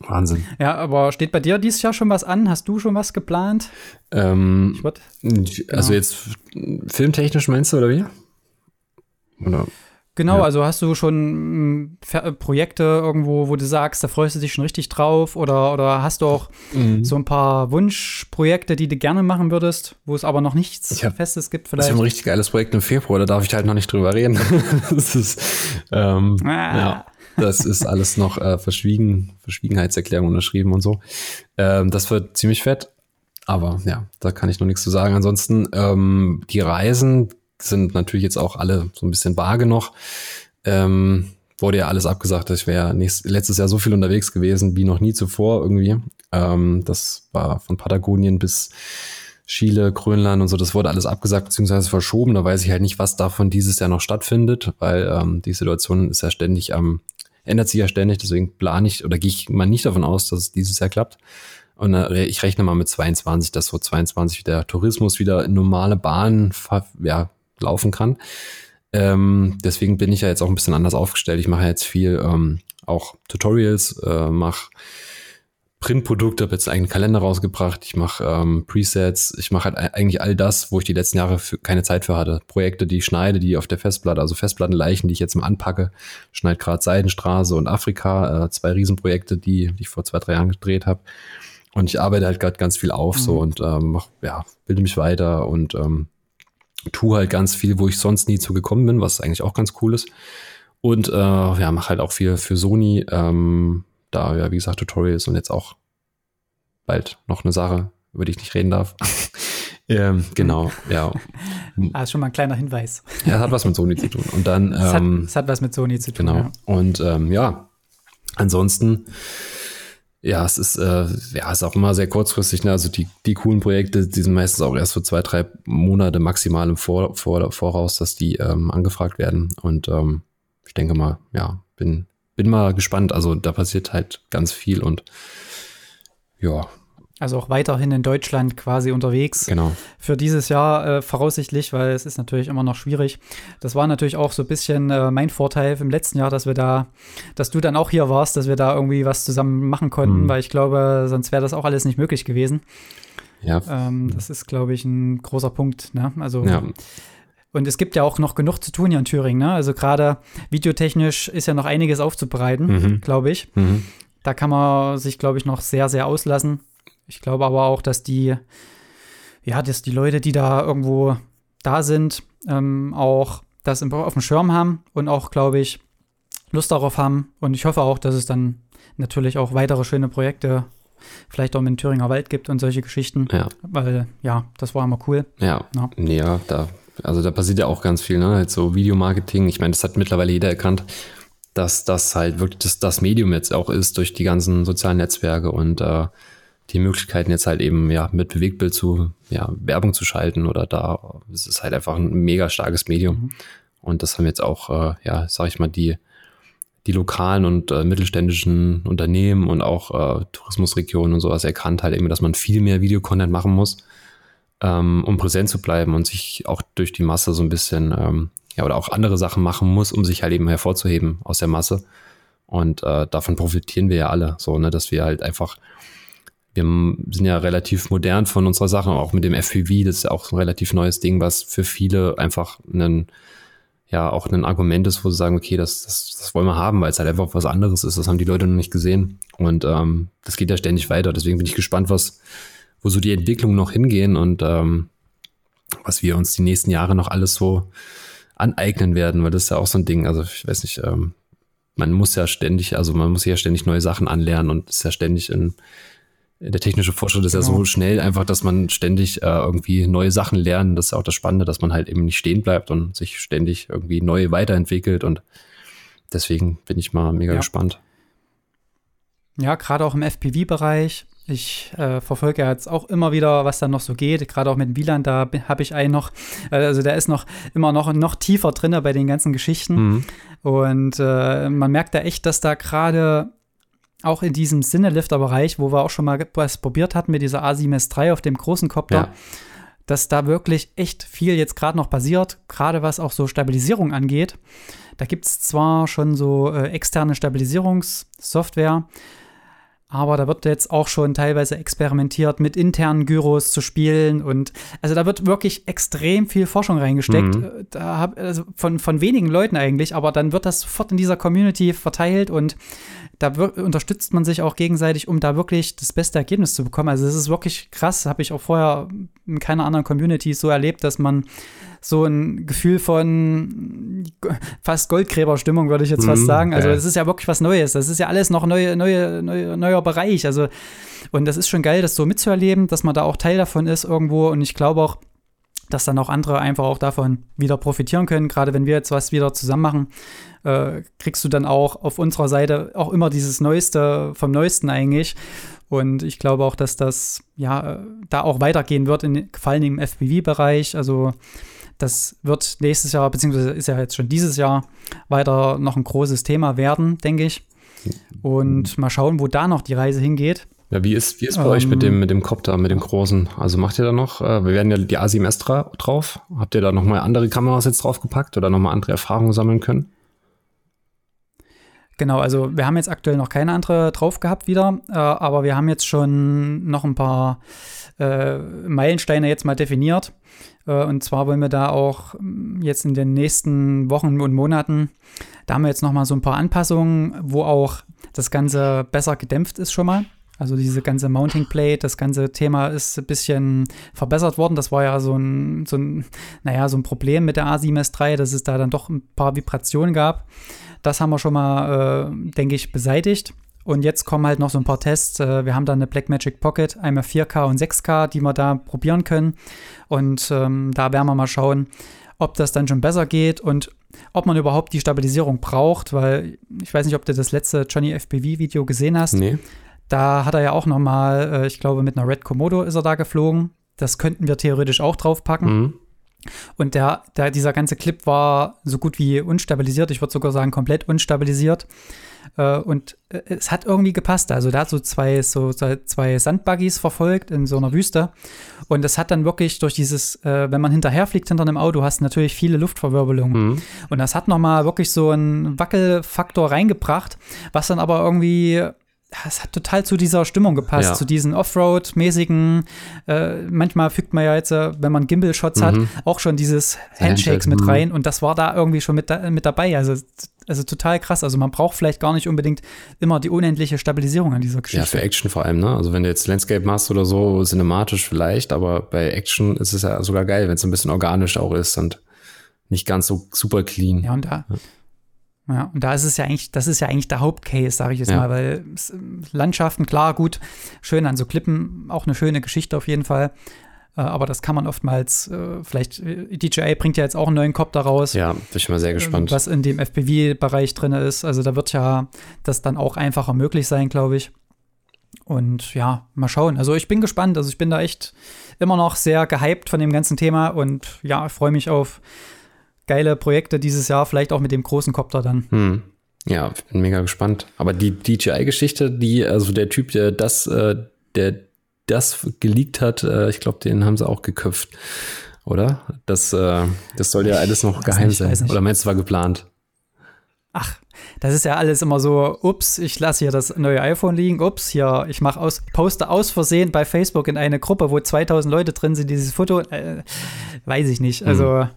Wahnsinn. Ja, aber steht bei dir dieses Jahr schon was an? Hast du schon was geplant? Ähm, Ich würd, Also jetzt filmtechnisch meinst du, oder wie? Oder? genau, Ja. also hast du schon Ver- äh, Projekte irgendwo, wo du sagst, da freust du dich schon richtig drauf? Oder, oder hast du auch Mhm. so ein paar Wunschprojekte, die du gerne machen würdest, wo es aber noch nichts Ich hab- Festes gibt Ich vielleicht? habe ein richtig geiles Projekt im Februar, da darf ich halt noch nicht drüber reden. das ist, ähm, Ah. ja, das ist alles noch äh, verschwiegen, Verschwiegenheitserklärung unterschrieben und so. Ähm, das wird ziemlich fett, aber ja, da kann ich noch nichts zu sagen. Ansonsten, ähm, die Reisen sind natürlich jetzt auch alle so ein bisschen vage noch. Ähm, wurde ja alles abgesagt. Ich wäre letztes Jahr so viel unterwegs gewesen wie noch nie zuvor irgendwie. Ähm, das war von Patagonien bis Chile, Grönland und so, das wurde alles abgesagt bzw. verschoben. Da weiß ich halt nicht, was davon dieses Jahr noch stattfindet, weil ähm, die Situation ist ja ständig am, ändert sich ja ständig, deswegen plane ich oder gehe ich mal nicht davon aus, dass es dieses Jahr klappt. Und äh, ich rechne mal mit 22, dass so 22 der Tourismus wieder in normale Bahnen ja, laufen kann. Ähm, deswegen bin ich ja jetzt auch ein bisschen anders aufgestellt. Ich mache jetzt viel ähm, auch Tutorials, äh, mache Printprodukte, habe jetzt einen eigenen Kalender rausgebracht, ich mache ähm, Presets, ich mache halt eigentlich all das, wo ich die letzten Jahre für, keine Zeit für hatte. Projekte, die ich schneide, die auf der Festplatte, also Festplattenleichen, die ich jetzt mal anpacke, schneide gerade Seidenstraße und Afrika, äh, zwei Riesenprojekte, die, die ich vor zwei, drei Jahren gedreht habe. Und ich arbeite halt gerade ganz viel auf so und ähm, mach, ja, bilde mich weiter und ähm, tue halt ganz viel, wo ich sonst nie zu gekommen bin, was eigentlich auch ganz cool ist. Und äh, ja, mache halt auch viel für Sony, ähm, da ja, wie gesagt, Tutorials und jetzt auch bald noch eine Sache, über die ich nicht reden darf. ähm, genau, ja. Ah, ist schon mal ein kleiner Hinweis. ja. hat was mit Sony zu tun. Und dann, Es hat, ähm, es hat was mit Sony zu tun. Genau. Ja. Und ähm, ja, ansonsten, ja, es ist, äh, ja, es ist auch immer sehr kurzfristig. Ne? Also die, die coolen Projekte, die sind meistens auch erst für zwei, drei Monate maximal im Vor, Vor, Voraus, dass die ähm, angefragt werden. Und ähm, ich denke mal, ja, bin, bin mal gespannt. Also da passiert halt ganz viel und ja, Also auch weiterhin in Deutschland quasi unterwegs. genau. für dieses Jahr äh, voraussichtlich, weil es ist natürlich immer noch schwierig. Das war natürlich auch so ein bisschen äh, mein Vorteil im letzten Jahr, dass wir da, dass du dann auch hier warst, dass wir da irgendwie was zusammen machen konnten, Mhm. weil ich glaube, sonst wäre das auch alles nicht möglich gewesen. Ja, Ähm, das ist, glaube ich, ein großer Punkt. Ne? Also ja, und es gibt ja auch noch genug zu tun hier in Thüringen. Ne? Also gerade videotechnisch ist ja noch einiges aufzubereiten, Mhm. glaube ich. mhm. Da kann man sich, glaube ich, noch sehr, sehr auslassen. Ich glaube aber auch, dass die, ja, dass die Leute, die da irgendwo da sind, ähm, auch das im, auf dem Schirm haben und auch, glaube ich, Lust darauf haben. Und ich hoffe auch, dass es dann natürlich auch weitere schöne Projekte vielleicht auch im Thüringer Wald gibt und solche Geschichten. ja. Weil, ja, das war immer cool. Ja, Ja. ja, da, also da passiert ja auch ganz viel, ne? Halt so Videomarketing. Ich meine, das hat mittlerweile jeder erkannt, dass das halt wirklich das, das Medium jetzt auch ist durch die ganzen sozialen Netzwerke und äh, die Möglichkeiten jetzt halt eben ja mit Bewegtbild zu ja, Werbung zu schalten oder da es ist halt einfach ein mega starkes Medium. Mhm. Und das haben jetzt auch, äh, ja, sag ich mal, die, die lokalen und äh, mittelständischen Unternehmen und auch äh, Tourismusregionen und sowas erkannt halt eben, dass man viel mehr Videocontent machen muss. Ähm, um präsent zu bleiben und sich auch durch die Masse so ein bisschen, ähm, ja, oder auch andere Sachen machen muss, um sich halt eben hervorzuheben aus der Masse. Und äh, davon profitieren wir ja alle, so, ne, dass wir halt einfach, wir sind ja relativ modern von unserer Sache, auch mit dem FPV, das ist ja auch so ein relativ neues Ding, was für viele einfach einen, ja, auch ein Argument ist, wo sie sagen, okay, das, das, das wollen wir haben, weil es halt einfach was anderes ist, das haben die Leute noch nicht gesehen. Und ähm, das geht ja ständig weiter. Deswegen bin ich gespannt, was, wo so die Entwicklungen noch hingehen und ähm, was wir uns die nächsten Jahre noch alles so aneignen werden, weil das ist ja auch so ein Ding. Also ich weiß nicht, ähm, man muss ja ständig, also man muss ja ständig neue Sachen anlernen und ist ja ständig in der technische Fortschritt ist genau. ja so genau. schnell einfach, dass man ständig äh, irgendwie neue Sachen lernt. Das ist auch das Spannende, dass man halt eben nicht stehen bleibt und sich ständig irgendwie neu weiterentwickelt und deswegen bin ich mal mega ja. gespannt. Ja, gerade auch im FPV-Bereich. Ich äh, verfolge ja jetzt auch immer wieder, was da noch so geht. Gerade auch mit Wieland, da habe ich einen noch, äh, also der ist noch immer noch, noch tiefer drin bei den ganzen Geschichten. Mhm. Und äh, man merkt da echt, dass da gerade auch in diesem Sinnelifter-Bereich, wo wir auch schon mal was probiert hatten mit dieser A7S 3 auf dem großen Kopter, ja. dass da wirklich echt viel jetzt gerade noch passiert, gerade was auch so Stabilisierung angeht. Da gibt es zwar schon so äh, externe Stabilisierungssoftware, aber da wird jetzt auch schon teilweise experimentiert, mit internen Gyros zu spielen. Und also da wird wirklich extrem viel Forschung reingesteckt. Mhm. Äh, da hab, also von, von wenigen Leuten eigentlich, aber dann wird das sofort in dieser Community verteilt und da unterstützt man sich auch gegenseitig, um da wirklich das beste Ergebnis zu bekommen. Also es ist wirklich krass, habe ich auch vorher in keiner anderen Community so erlebt, dass man so ein Gefühl von fast Goldgräberstimmung, würde ich jetzt fast mhm, sagen. Also, das ist ja wirklich was Neues. Das ist ja alles noch neue, neue, neue, neuer Bereich. Also, und das ist schon geil, das so mitzuerleben, dass man da auch Teil davon ist irgendwo. Und ich glaube auch, dass dann auch andere einfach auch davon wieder profitieren können. Gerade wenn wir jetzt was wieder zusammen machen, äh, kriegst du dann auch auf unserer Seite auch immer dieses Neueste vom Neuesten eigentlich. Und ich glaube auch, dass das ja da auch weitergehen wird, in, vor allem im FPV-Bereich. Also das wird nächstes Jahr, beziehungsweise ist ja jetzt schon dieses Jahr, weiter noch ein großes Thema werden, denke ich. Und mal schauen, wo da noch die Reise hingeht. Ja, wie ist, wie ist bei ähm, euch mit dem, mit dem Copter, mit dem großen? Also macht ihr da noch, äh, wir werden ja die A7S dra drauf. Habt ihr da nochmal andere Kameras jetzt draufgepackt oder nochmal andere Erfahrungen sammeln können? Genau, also wir haben jetzt aktuell noch keine andere drauf gehabt wieder, äh, aber wir haben jetzt schon noch ein paar äh, Meilensteine jetzt mal definiert. Äh, und zwar wollen wir da auch mm, jetzt in den nächsten Wochen und Monaten, da haben wir jetzt noch mal so ein paar Anpassungen, wo auch das Ganze besser gedämpft ist schon mal. Also diese ganze Mounting Plate, das ganze Thema ist ein bisschen verbessert worden. Das war ja so ein, so ein, naja, so ein Problem mit der A7S3, dass es da dann doch ein paar Vibrationen gab. Das haben wir schon mal, äh, denke ich, beseitigt. Und jetzt kommen halt noch so ein paar Tests. Äh, wir haben da eine Blackmagic Pocket, einmal 4K und 6K, die wir da probieren können. Und ähm, da werden wir mal schauen, ob das dann schon besser geht und ob man überhaupt die Stabilisierung braucht, weil ich weiß nicht, ob du das letzte Johnny FPV-Video gesehen hast. Nee. Da hat er ja auch noch mal, äh, ich glaube, mit einer Red Komodo ist er da geflogen. Das könnten wir theoretisch auch draufpacken. Mhm. Und der, der, dieser ganze Clip war so gut wie unstabilisiert. Ich würde sogar sagen, komplett unstabilisiert. Äh, und äh, es hat irgendwie gepasst. Also da hat so zwei, so zwei Sandbuggies verfolgt in so einer Wüste. Und es hat dann wirklich durch dieses, äh, wenn man hinterherfliegt hinter einem Auto, hast du natürlich viele Luftverwirbelungen. Mhm. Und das hat nochmal wirklich so einen Wackelfaktor reingebracht, was dann aber irgendwie es hat total zu dieser Stimmung gepasst, ja. zu diesen Offroad-mäßigen. Äh, manchmal fügt man ja jetzt, äh, wenn man Gimbal-Shots mhm. hat, auch schon dieses Handshakes mit mhm. rein. Und das war da irgendwie schon mit, da, mit dabei. Also, also total krass. Also man braucht vielleicht gar nicht unbedingt immer die unendliche Stabilisierung an dieser Geschichte. Ja, für Action vor allem. Ne? Also wenn du jetzt Landscape machst oder so, cinematisch vielleicht, aber bei Action ist es ja sogar geil, wenn es ein bisschen organisch auch ist und nicht ganz so super clean. Ja, und da. Ja ja, und da ist es ja eigentlich, das ist ja eigentlich der Hauptcase, sage ich jetzt ja. mal, weil Landschaften, klar, gut, schön an so Klippen, auch eine schöne Geschichte auf jeden Fall. Äh, aber das kann man oftmals, äh, vielleicht, äh, DJI bringt ja jetzt auch einen neuen Kopter raus. Ja, bin ich mal sehr gespannt. Was in dem FPV-Bereich drin ist. Also da wird ja das dann auch einfacher möglich sein, glaube ich. Und ja, mal schauen. Also ich bin gespannt. Also ich bin da echt immer noch sehr gehypt von dem ganzen Thema und ja, ich freue mich auf geile Projekte dieses Jahr, vielleicht auch mit dem großen Copter dann. Hm. Ja, bin mega gespannt. Aber die DJI-Geschichte, die, also der Typ, der das, äh, der das geleakt hat, äh, ich glaube, den haben sie auch geköpft, oder? Das, äh, das soll ja alles noch geheim nicht, sein. Oder meinst du, war geplant? Ach, das ist ja alles immer so, ups, ich lasse hier das neue iPhone liegen, ups, hier, ich mache aus, poste aus Versehen bei Facebook in eine Gruppe, wo 2000 Leute drin sind, dieses Foto, äh, weiß ich nicht. Also, hm.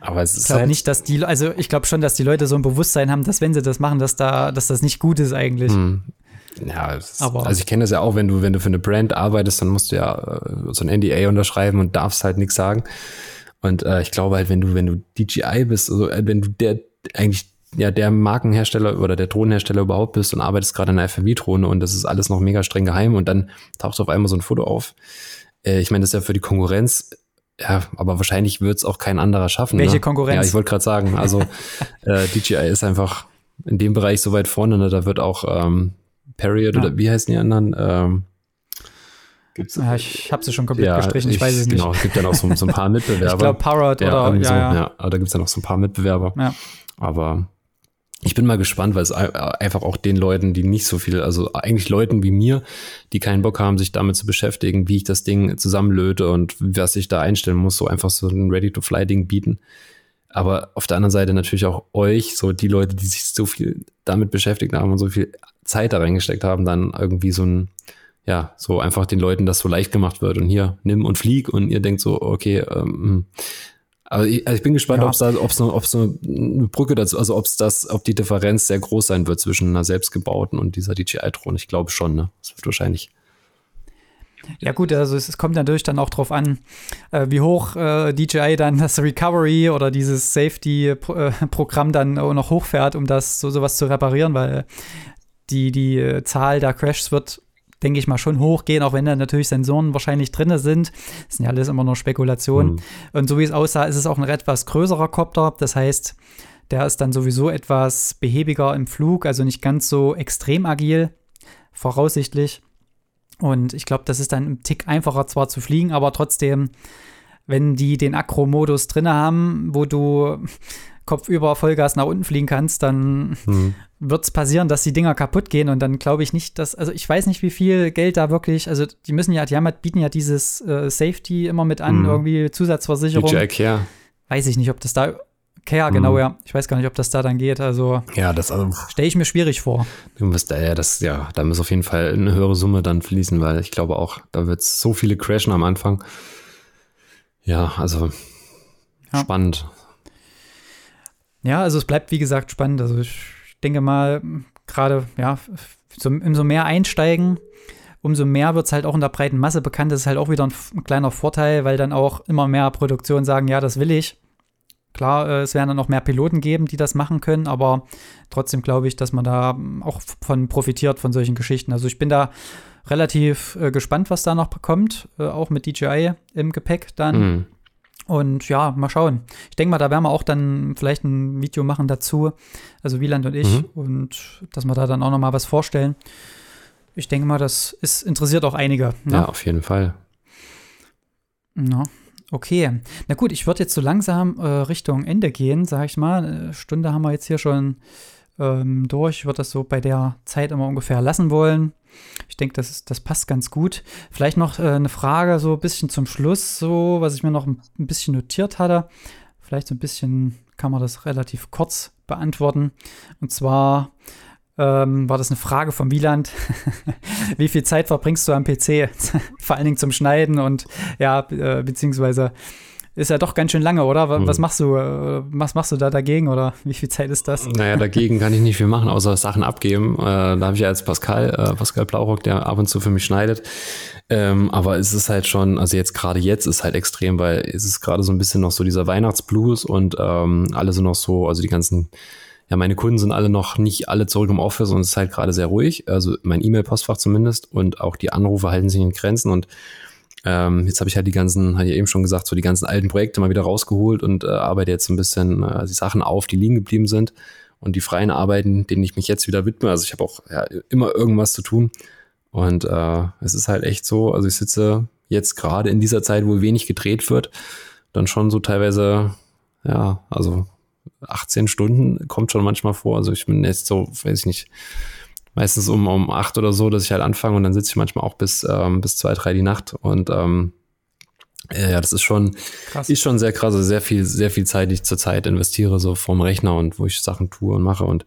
Aber es ist ich glaube halt nicht, dass die, also ich glaube schon, dass die Leute so ein Bewusstsein haben, dass wenn sie das machen, dass da, dass das nicht gut ist eigentlich. Hm. Ja, ist, aber also ich kenne das ja auch, wenn du, wenn du für eine Brand arbeitest, dann musst du ja äh, so ein NDA unterschreiben und darfst halt nichts sagen. Und äh, ich glaube halt, wenn du, wenn du DJI bist, also äh, wenn du der eigentlich ja der Markenhersteller oder der Drohnenhersteller überhaupt bist und arbeitest gerade in einer FMV-Drohne und das ist alles noch mega streng geheim und dann taucht auf einmal so ein Foto auf. Äh, ich meine, das ist ja für die Konkurrenz ja, aber wahrscheinlich wird es auch kein anderer schaffen. Welche ne? Konkurrenz? Ja, ich wollte gerade sagen, also äh, DJI ist einfach in dem Bereich so weit vorne, ne? da wird auch ähm, Period ja. oder wie heißen die anderen? Ähm, gibt's, ja, ich habe sie schon komplett ja, gestrichen, ich, ich, weiß es nicht. Genau, es gibt ja noch so, so ein paar Mitbewerber. ich glaube Parrot ja, oder, ja, so, ja. ja. Da gibt es ja noch so ein paar Mitbewerber. Ja. Aber ich bin mal gespannt, weil es einfach auch den Leuten, die nicht so viel, also eigentlich Leuten wie mir, die keinen Bock haben, sich damit zu beschäftigen, wie ich das Ding zusammenlöte und was ich da einstellen muss, so einfach so ein Ready-to-Fly-Ding bieten. Aber auf der anderen Seite natürlich auch euch, so die Leute, die sich so viel damit beschäftigt haben und so viel Zeit da reingesteckt haben, dann irgendwie so ein, ja, so einfach den Leuten das so leicht gemacht wird und hier, nimm und flieg und ihr denkt so, okay, ähm, aber ich, also ich bin gespannt, ja. ob es da, ob es ob so eine Brücke dazu, also ob es das, ob die Differenz sehr groß sein wird zwischen einer selbstgebauten und dieser DJI-Drohne. Ich glaube schon, ne? Das wird wahrscheinlich. Ja gut, also es, es kommt natürlich dann auch drauf an, äh, wie hoch äh, DJI dann das Recovery oder dieses Safety-Programm dann auch noch hochfährt, um das so sowas zu reparieren, weil die, die äh, Zahl der Crashs wird, denke ich mal, schon hochgehen, auch wenn da natürlich Sensoren wahrscheinlich drin sind. Das sind ja alles immer nur Spekulationen. Mhm. Und so wie es aussah, ist es auch ein etwas größerer Kopter. Das heißt, der ist dann sowieso etwas behäbiger im Flug, also nicht ganz so extrem agil, voraussichtlich. Und ich glaube, das ist dann ein Tick einfacher zwar zu fliegen, aber trotzdem, wenn die den Akro-Modus drin haben, wo du kopfüber Vollgas nach unten fliegen kannst, dann hm. Wird es passieren, dass die Dinger kaputt gehen und dann glaube ich nicht, dass, also ich weiß nicht, wie viel Geld da wirklich, also die müssen ja, die haben, bieten ja dieses äh, Safety immer mit an, hm. irgendwie Zusatzversicherung. DJI Care. Weiß ich nicht, ob das da Care, hm. genau, ja. Ich weiß gar nicht, ob das da dann geht. Also, ja, das also, stelle ich mir schwierig vor. Du musst, ja, das, ja, da muss auf jeden Fall eine höhere Summe dann fließen, weil ich glaube auch, da wird es so viele crashen am Anfang. Ja, also ja. spannend. Ja, also es bleibt wie gesagt spannend. Also ich denke mal, gerade, ja, so, umso mehr einsteigen, umso mehr wird es halt auch in der breiten Masse bekannt. Das ist halt auch wieder ein, ein, kleiner Vorteil, weil dann auch immer mehr Produktionen sagen, ja, das will ich. Klar, äh, es werden dann noch mehr Piloten geben, die das machen können, aber trotzdem glaube ich, dass man da auch von profitiert von solchen Geschichten. Also ich bin da relativ äh, gespannt, was da noch kommt, äh, auch mit DJI im Gepäck dann. Mhm. Und ja, mal schauen. Ich denke mal, da werden wir auch dann vielleicht ein Video machen dazu, also Wieland und ich, mhm. und dass wir da dann auch noch mal was vorstellen. Ich denke mal, das ist, interessiert auch einige. Ne? Ja, auf jeden Fall. Ja, okay. Na gut, ich würde jetzt so langsam äh, Richtung Ende gehen, sag ich mal. Eine Stunde haben wir jetzt hier schon ähm, durch. Ich würde das so bei der Zeit immer ungefähr lassen wollen. Ich denke, das, das passt ganz gut. Vielleicht noch äh, eine Frage so ein bisschen zum Schluss, so was ich mir noch ein, ein bisschen notiert hatte. Vielleicht so ein bisschen kann man das relativ kurz beantworten. Und zwar ähm, war das eine Frage von Wieland. Wie viel Zeit verbringst du am PC? Vor allen Dingen zum Schneiden und ja, äh, beziehungsweise ist ja doch ganz schön lange, oder? Was mhm. machst du, äh, was machst du da dagegen oder wie viel Zeit ist das? Naja, dagegen kann ich nicht viel machen, außer Sachen abgeben. Äh, da habe ich ja jetzt Pascal, äh, Pascal Blaurock, der ab und zu für mich schneidet. Ähm, aber es ist halt schon, also jetzt gerade jetzt ist halt extrem, weil es ist gerade so ein bisschen noch so dieser Weihnachtsblues und ähm, alle sind noch so, also die ganzen ja, meine Kunden sind alle noch nicht alle zurück im Office und es ist halt gerade sehr ruhig. Also mein E-Mail-Postfach zumindest und auch die Anrufe halten sich in Grenzen und ähm, jetzt habe ich halt die ganzen, hatte ich eben schon gesagt, so die ganzen alten Projekte mal wieder rausgeholt und äh, arbeite jetzt so ein bisschen äh, die Sachen auf, die liegen geblieben sind und die freien Arbeiten, denen ich mich jetzt wieder widme. Also ich habe auch ja, immer irgendwas zu tun. Und äh, es ist halt echt so, also ich sitze jetzt gerade in dieser Zeit, wo wenig gedreht wird, dann schon so teilweise, ja, also 18 Stunden kommt schon manchmal vor. Also ich bin jetzt so, weiß ich nicht, meistens um, um acht oder so, dass ich halt anfange und dann sitze ich manchmal auch bis, ähm, bis zwei, drei die Nacht und ähm, ja, das ist schon, krass. ist schon sehr krass, also sehr viel, sehr viel Zeit, die ich zurzeit investiere, so vom Rechner und wo ich Sachen tue und mache und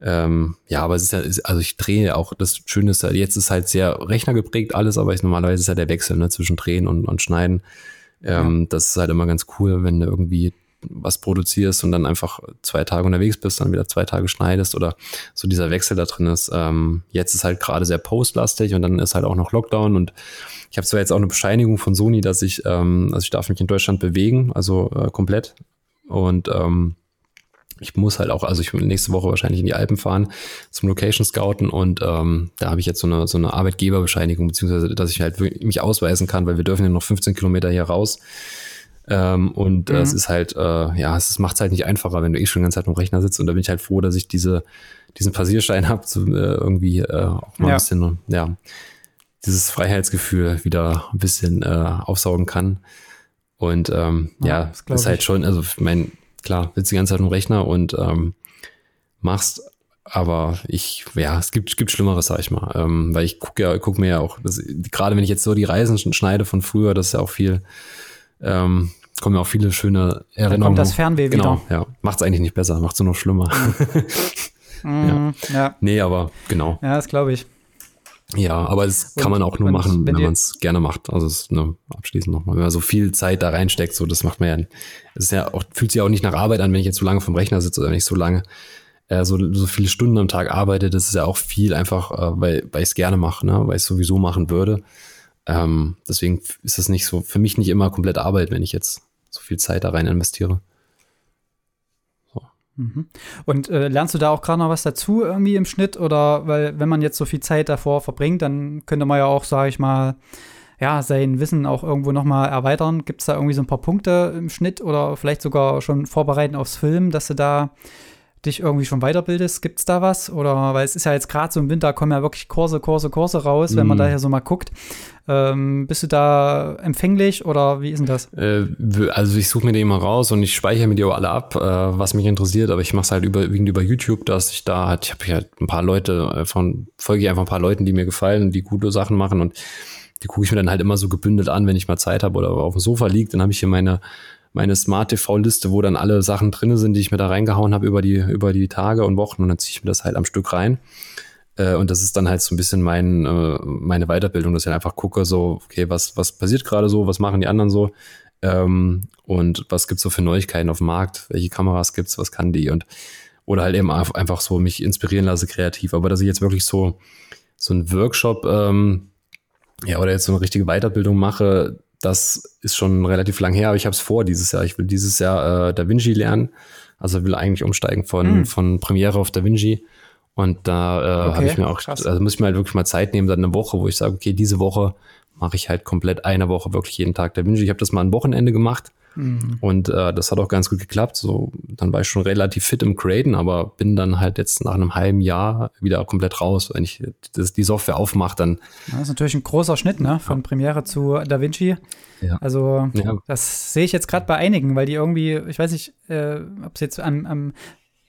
ähm, ja, aber es ist ja, also ich drehe auch, das Schöne ist, jetzt ist halt sehr rechnergeprägt alles, aber ich, normalerweise ist ja der Wechsel ne, zwischen Drehen und, und Schneiden. Ähm, ja. Das ist halt immer ganz cool, wenn du irgendwie was produzierst und dann einfach zwei Tage unterwegs bist, dann wieder zwei Tage schneidest oder so dieser Wechsel da drin ist. Ähm, jetzt ist halt gerade sehr postlastig und dann ist halt auch noch Lockdown und ich habe zwar jetzt auch eine Bescheinigung von Sony, dass ich, ähm, also ich darf mich in Deutschland bewegen, also äh, komplett und ähm, ich muss halt auch, also ich will nächste Woche wahrscheinlich in die Alpen fahren zum Location Scouten und ähm, da habe ich jetzt so eine, so eine Arbeitgeberbescheinigung, beziehungsweise dass ich halt mich ausweisen kann, weil wir dürfen ja noch 15 Kilometer hier raus. Ähm, und mhm. äh, es ist halt, äh, ja, es macht es halt nicht einfacher, wenn du eh schon die ganze Zeit am Rechner sitzt. Und da bin ich halt froh, dass ich diese, diesen Passierschein habe, äh, irgendwie äh, auch mal ja. ein bisschen, ja, dieses Freiheitsgefühl wieder ein bisschen äh, aufsaugen kann. Und ähm, ja, ja das ist halt schon, also mein, klar, sitzt die ganze Zeit am Rechner und ähm, machst, aber ich, ja, es gibt, gibt Schlimmeres, sag ich mal. Ähm, weil ich gucke ja, guck mir ja auch, gerade wenn ich jetzt so die Reisen schneide von früher, das ist ja auch viel, ähm, kommen ja auch viele schöne Erinnerungen. Dann kommt das Fernweh genau, wieder. Ja, macht es eigentlich nicht besser, macht es nur noch schlimmer. Mhm. ja. ja. Nee, aber genau. Ja, das glaube ich. Ja, aber das kann man auch nur machen, wenn, wenn man es gerne macht. Also es, ne, abschließend nochmal, wenn man so viel Zeit da reinsteckt, so das macht man ja, es ist ja auch, fühlt sich auch nicht nach Arbeit an, wenn ich jetzt so lange vom Rechner sitze oder wenn ich so lange äh, so, so viele Stunden am Tag arbeite. Das ist ja auch viel einfach, äh, weil, weil ich es gerne mache, ne? weil ich es sowieso machen würde. Ähm, deswegen ist das nicht so, für mich nicht immer komplett Arbeit, wenn ich jetzt so viel Zeit da rein investiere. Mhm. Und äh, lernst du da auch gerade noch was dazu irgendwie im Schnitt? Oder weil, wenn man jetzt so viel Zeit davor verbringt, dann könnte man ja auch, sage ich mal, ja, sein Wissen auch irgendwo nochmal erweitern. Gibt es da irgendwie so ein paar Punkte im Schnitt oder vielleicht sogar schon vorbereiten aufs Film, dass du da dich irgendwie schon weiterbildest? Gibt es da was? Oder weil es ist ja jetzt gerade so im Winter, kommen ja wirklich Kurse, Kurse, Kurse raus, mm. wenn man mhm. da hier so mal guckt. Ähm, bist du da empfänglich oder wie ist denn das? Äh, also ich suche mir die immer raus und ich speichere mir die auch alle ab, äh, was mich interessiert, aber ich mache es halt überwiegend über YouTube, dass ich da halt, ich habe halt ein paar Leute, äh, von, folge ich einfach ein paar Leuten, die mir gefallen, die gute Sachen machen und die gucke ich mir dann halt immer so gebündelt an, wenn ich mal Zeit habe oder auf dem Sofa liegt, dann habe ich hier meine meine Smart TV-Liste, wo dann alle Sachen drin sind, die ich mir da reingehauen habe über die, über die Tage und Wochen. Und dann ziehe ich mir das halt am Stück rein. Äh, und das ist dann halt so ein bisschen mein, äh, meine Weiterbildung, dass ich einfach gucke, so, okay, was, was passiert gerade so, was machen die anderen so? Ähm, und was gibt's so für Neuigkeiten auf dem Markt, welche Kameras gibt's, was kann die? Und oder halt eben einfach so mich inspirieren lasse kreativ. Aber dass ich jetzt wirklich so, so ein Workshop, ähm, ja, oder jetzt so eine richtige Weiterbildung mache, das ist schon relativ lang her, aber ich habe es vor dieses Jahr. Ich will dieses Jahr äh, Da Vinci lernen. Also will eigentlich umsteigen von, mm. von Premiere auf Da Vinci. Und da äh, okay, habe ich mir auch, krass. also muss ich mir halt wirklich mal Zeit nehmen, dann eine Woche, wo ich sage, okay, diese Woche mache ich halt komplett eine Woche wirklich jeden Tag Da Vinci. Ich habe das mal ein Wochenende gemacht Mhm. Und äh, das hat auch ganz gut geklappt. So, dann war ich schon relativ fit im Createn, aber bin dann halt jetzt nach einem halben Jahr wieder komplett raus. Wenn ich das, die Software aufmache, dann. Das ist natürlich ein großer Schnitt, ne? Von Premiere zu DaVinci. Ja. Also, ja. das sehe ich jetzt gerade bei einigen, weil die irgendwie, ich weiß nicht, äh, ob es jetzt am, am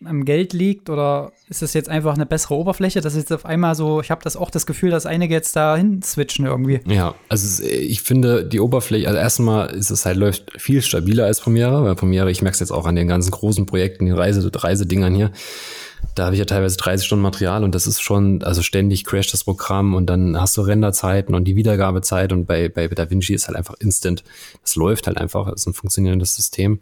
am Geld liegt oder ist es jetzt einfach eine bessere Oberfläche? Das ist jetzt auf einmal so, ich habe das auch das Gefühl, dass einige jetzt da hin switchen irgendwie. Ja, also ich finde die Oberfläche, also erstmal ist es halt läuft viel stabiler als Premiere, weil Premiere, ich merke es jetzt auch an den ganzen großen Projekten, den Reise, Reisedingern hier. Da habe ich ja teilweise 30 Stunden Material und das ist schon, also ständig crasht das Programm und dann hast du Renderzeiten und die Wiedergabezeit und bei, bei DaVinci ist halt einfach instant. Das läuft halt einfach, das ist ein funktionierendes System.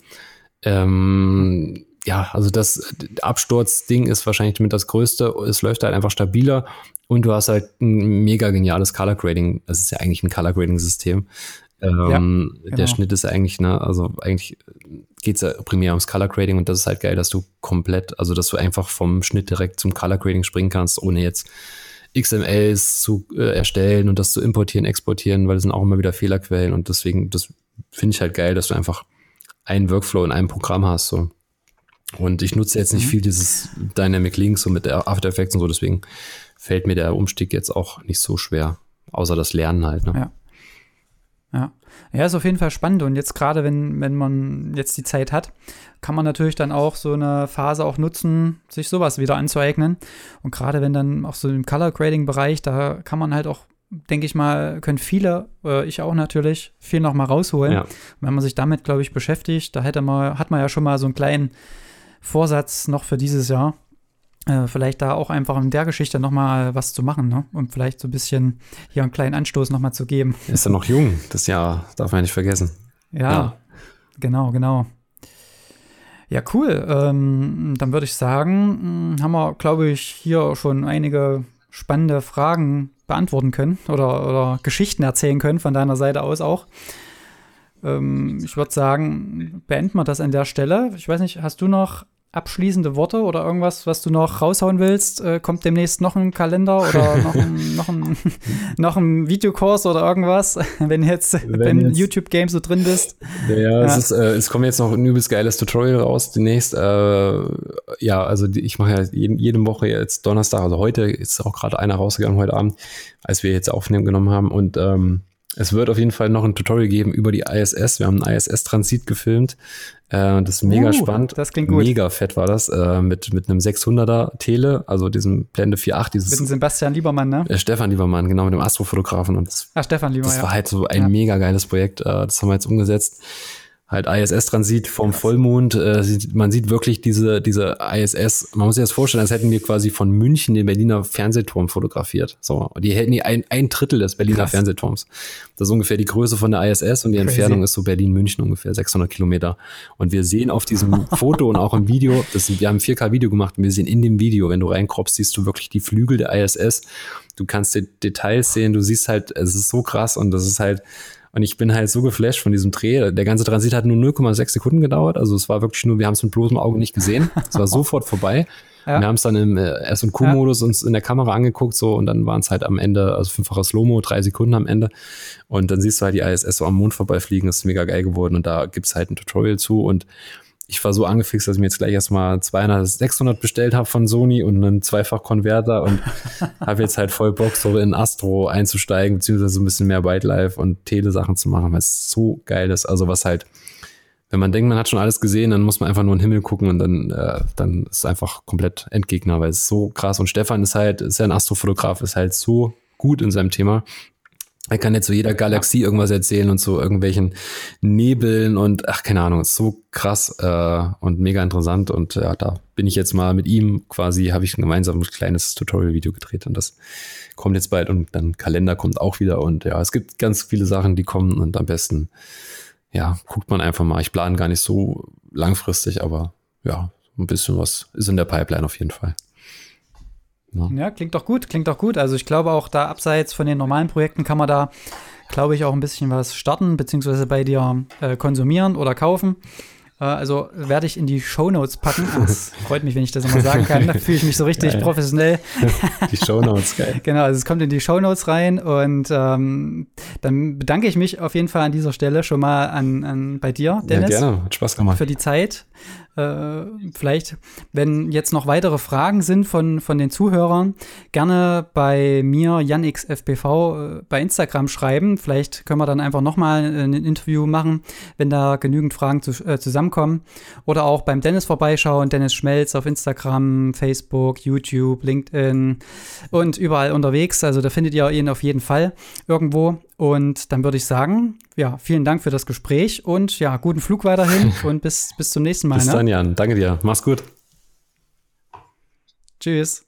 Ähm, ja, also das Absturzding ist wahrscheinlich mit das Größte. Es läuft halt einfach stabiler und du hast halt ein mega geniales Color Grading. Das ist ja eigentlich ein Color Grading System. Ähm, ja, genau. Der Schnitt ist eigentlich, ne, also eigentlich geht's ja primär ums Color Grading und das ist halt geil, dass du komplett, also dass du einfach vom Schnitt direkt zum Color Grading springen kannst, ohne jetzt XMLs zu äh, erstellen und das zu importieren, exportieren, weil das sind auch immer wieder Fehlerquellen und deswegen, das finde ich halt geil, dass du einfach einen Workflow in einem Programm hast. So. Und ich nutze jetzt nicht mhm. viel dieses Dynamic Links so mit der After Effects und so, deswegen fällt mir der Umstieg jetzt auch nicht so schwer, außer das Lernen halt. Ne? Ja. Ja. Ja, ist auf jeden Fall spannend. Und jetzt gerade, wenn, wenn man jetzt die Zeit hat, kann man natürlich dann auch so eine Phase auch nutzen, sich sowas wieder anzueignen. Und gerade wenn dann auch so im Color Grading Bereich, da kann man halt auch, denke ich mal, können viele, äh, ich auch natürlich, viel noch mal rausholen. Ja. Wenn man sich damit, glaube ich, beschäftigt, da hätte man, hat man ja schon mal so einen kleinen Vorsatz noch für dieses Jahr. Äh, vielleicht da auch einfach in der Geschichte noch mal was zu machen, ne? Und vielleicht so ein bisschen hier einen kleinen Anstoß noch mal zu geben. Er ist ja noch jung, das Jahr, darf man ja nicht vergessen. Ja, Ja. genau, genau. Ja, cool. Ähm, dann würde ich sagen, mh, haben wir, glaube ich, hier schon einige spannende Fragen beantworten können oder, oder Geschichten erzählen können von deiner Seite aus auch. Ähm, ich würde sagen, beenden wir das an der Stelle. Ich weiß nicht, hast du noch abschließende Worte oder irgendwas, was du noch raushauen willst? Äh, kommt demnächst noch ein Kalender oder noch ein, noch ein, noch ein Videokurs oder irgendwas, wenn jetzt Wenn im jetzt- YouTube-Game so drin bist? Ja, Es, Ja. ist, äh, es kommt jetzt noch ein übelst geiles Tutorial raus demnächst. Äh, ja, also ich mache ja jeden, jede Woche jetzt Donnerstag, also heute ist auch gerade einer rausgegangen heute Abend, als wir jetzt aufnehmen genommen haben. Und ähm, es wird auf jeden Fall noch ein Tutorial geben über die ISS. Wir haben einen ISS-Transit gefilmt. Äh, das ist mega Uh, spannend. das klingt gut. Mega fett war das. Äh, mit, mit einem 600er Tele, also diesem Blende 4.8, Mit dem dieses Sebastian Liebermann, ne? äh, Stefan Liebermann, genau, mit dem Astrofotografen. Und das Ach, Stefan Liebermann, das war halt so ein Ja. mega geiles Projekt. Äh, das haben wir jetzt umgesetzt. Halt ISS-Transit vom Vollmond. Äh, man sieht wirklich diese, diese ISS. Man muss sich das vorstellen, als hätten wir quasi von München den Berliner Fernsehturm fotografiert. So, und die hätten die ein, ein Drittel des Berliner Krass. Fernsehturms. Das ist ungefähr die Größe von der ISS und die Crazy. Entfernung ist so Berlin-München ungefähr 600 Kilometer. Und wir sehen auf diesem Foto und auch im Video, das, wir haben ein 4K-Video gemacht und wir sehen in dem Video, wenn du reinkropst, siehst du wirklich die Flügel der ISS. Du kannst die Details sehen, du siehst halt, es ist so krass und das ist halt, und ich bin halt so geflasht von diesem Dreh. Der ganze Transit hat nur 0,6 Sekunden gedauert. Also es war wirklich nur, wir haben es mit bloßem Auge nicht gesehen. Es war sofort vorbei. Ja. Wir haben es dann im äh, S- und Q-Modus uns in der Kamera angeguckt so und dann waren es halt am Ende, also fünffaches Slow-Mo, drei Sekunden am Ende. Und dann siehst du halt die ISS so am Mond vorbeifliegen. Das ist mega geil geworden und da gibt's halt ein Tutorial zu und ich war so angefixt, dass ich mir jetzt gleich erstmal 200, 600 bestellt habe von Sony und einen Zweifach-Konverter und habe jetzt halt voll Bock, so in Astro einzusteigen, beziehungsweise so ein bisschen mehr Wildlife und Telesachen zu machen, weil es so geil ist. Also was halt, wenn man denkt, man hat schon alles gesehen, dann muss man einfach nur in den Himmel gucken und dann, äh, dann ist es einfach komplett Endgegner, weil es so krass. Und Stefan ist halt, ist ja ein Astrofotograf, ist halt so gut in seinem Thema. Er kann jetzt zu jeder Galaxie irgendwas erzählen und zu irgendwelchen Nebeln und ach, keine Ahnung, ist so krass äh, und mega interessant. Und ja, da bin ich jetzt mal mit ihm quasi, habe ich ein gemeinsames kleines Tutorial-Video gedreht und das kommt jetzt bald und dann Kalender kommt auch wieder und ja, es gibt ganz viele Sachen, die kommen und am besten, ja, guckt man einfach mal. Ich plane gar nicht so langfristig, aber ja, ein bisschen was ist in der Pipeline auf jeden Fall. Ja, klingt doch gut, klingt doch gut. Also ich glaube auch da abseits von den normalen Projekten kann man da, glaube ich, auch ein bisschen was starten, beziehungsweise bei dir äh, konsumieren oder kaufen. Äh, also werde ich in die Shownotes packen. Ah, Das freut mich, wenn ich das immer sagen kann. Da fühle ich mich so richtig Geil. professionell. Die Shownotes, geil. Genau, also es kommt in die Shownotes rein und ähm, dann bedanke ich mich auf jeden Fall an dieser Stelle schon mal an, an bei dir, Dennis Ja, gerne, hat Spaß gemacht. für die Zeit. Äh, vielleicht, wenn jetzt noch weitere Fragen sind von, von den Zuhörern, gerne bei mir, JanXFBV, äh, bei Instagram schreiben. Vielleicht können wir dann einfach nochmal ein Interview machen, wenn da genügend Fragen zu, äh, zusammenkommen. Oder auch beim Dennis vorbeischauen, Dennis Schmelz auf Instagram, Facebook, YouTube, LinkedIn und überall unterwegs. Also da findet ihr ihn auf jeden Fall irgendwo. Und dann würde ich sagen, ja, vielen Dank für das Gespräch und ja, guten Flug weiterhin und bis, bis zum nächsten Mal. Bis ne? dann, Jan. Danke dir. Mach's gut. Tschüss.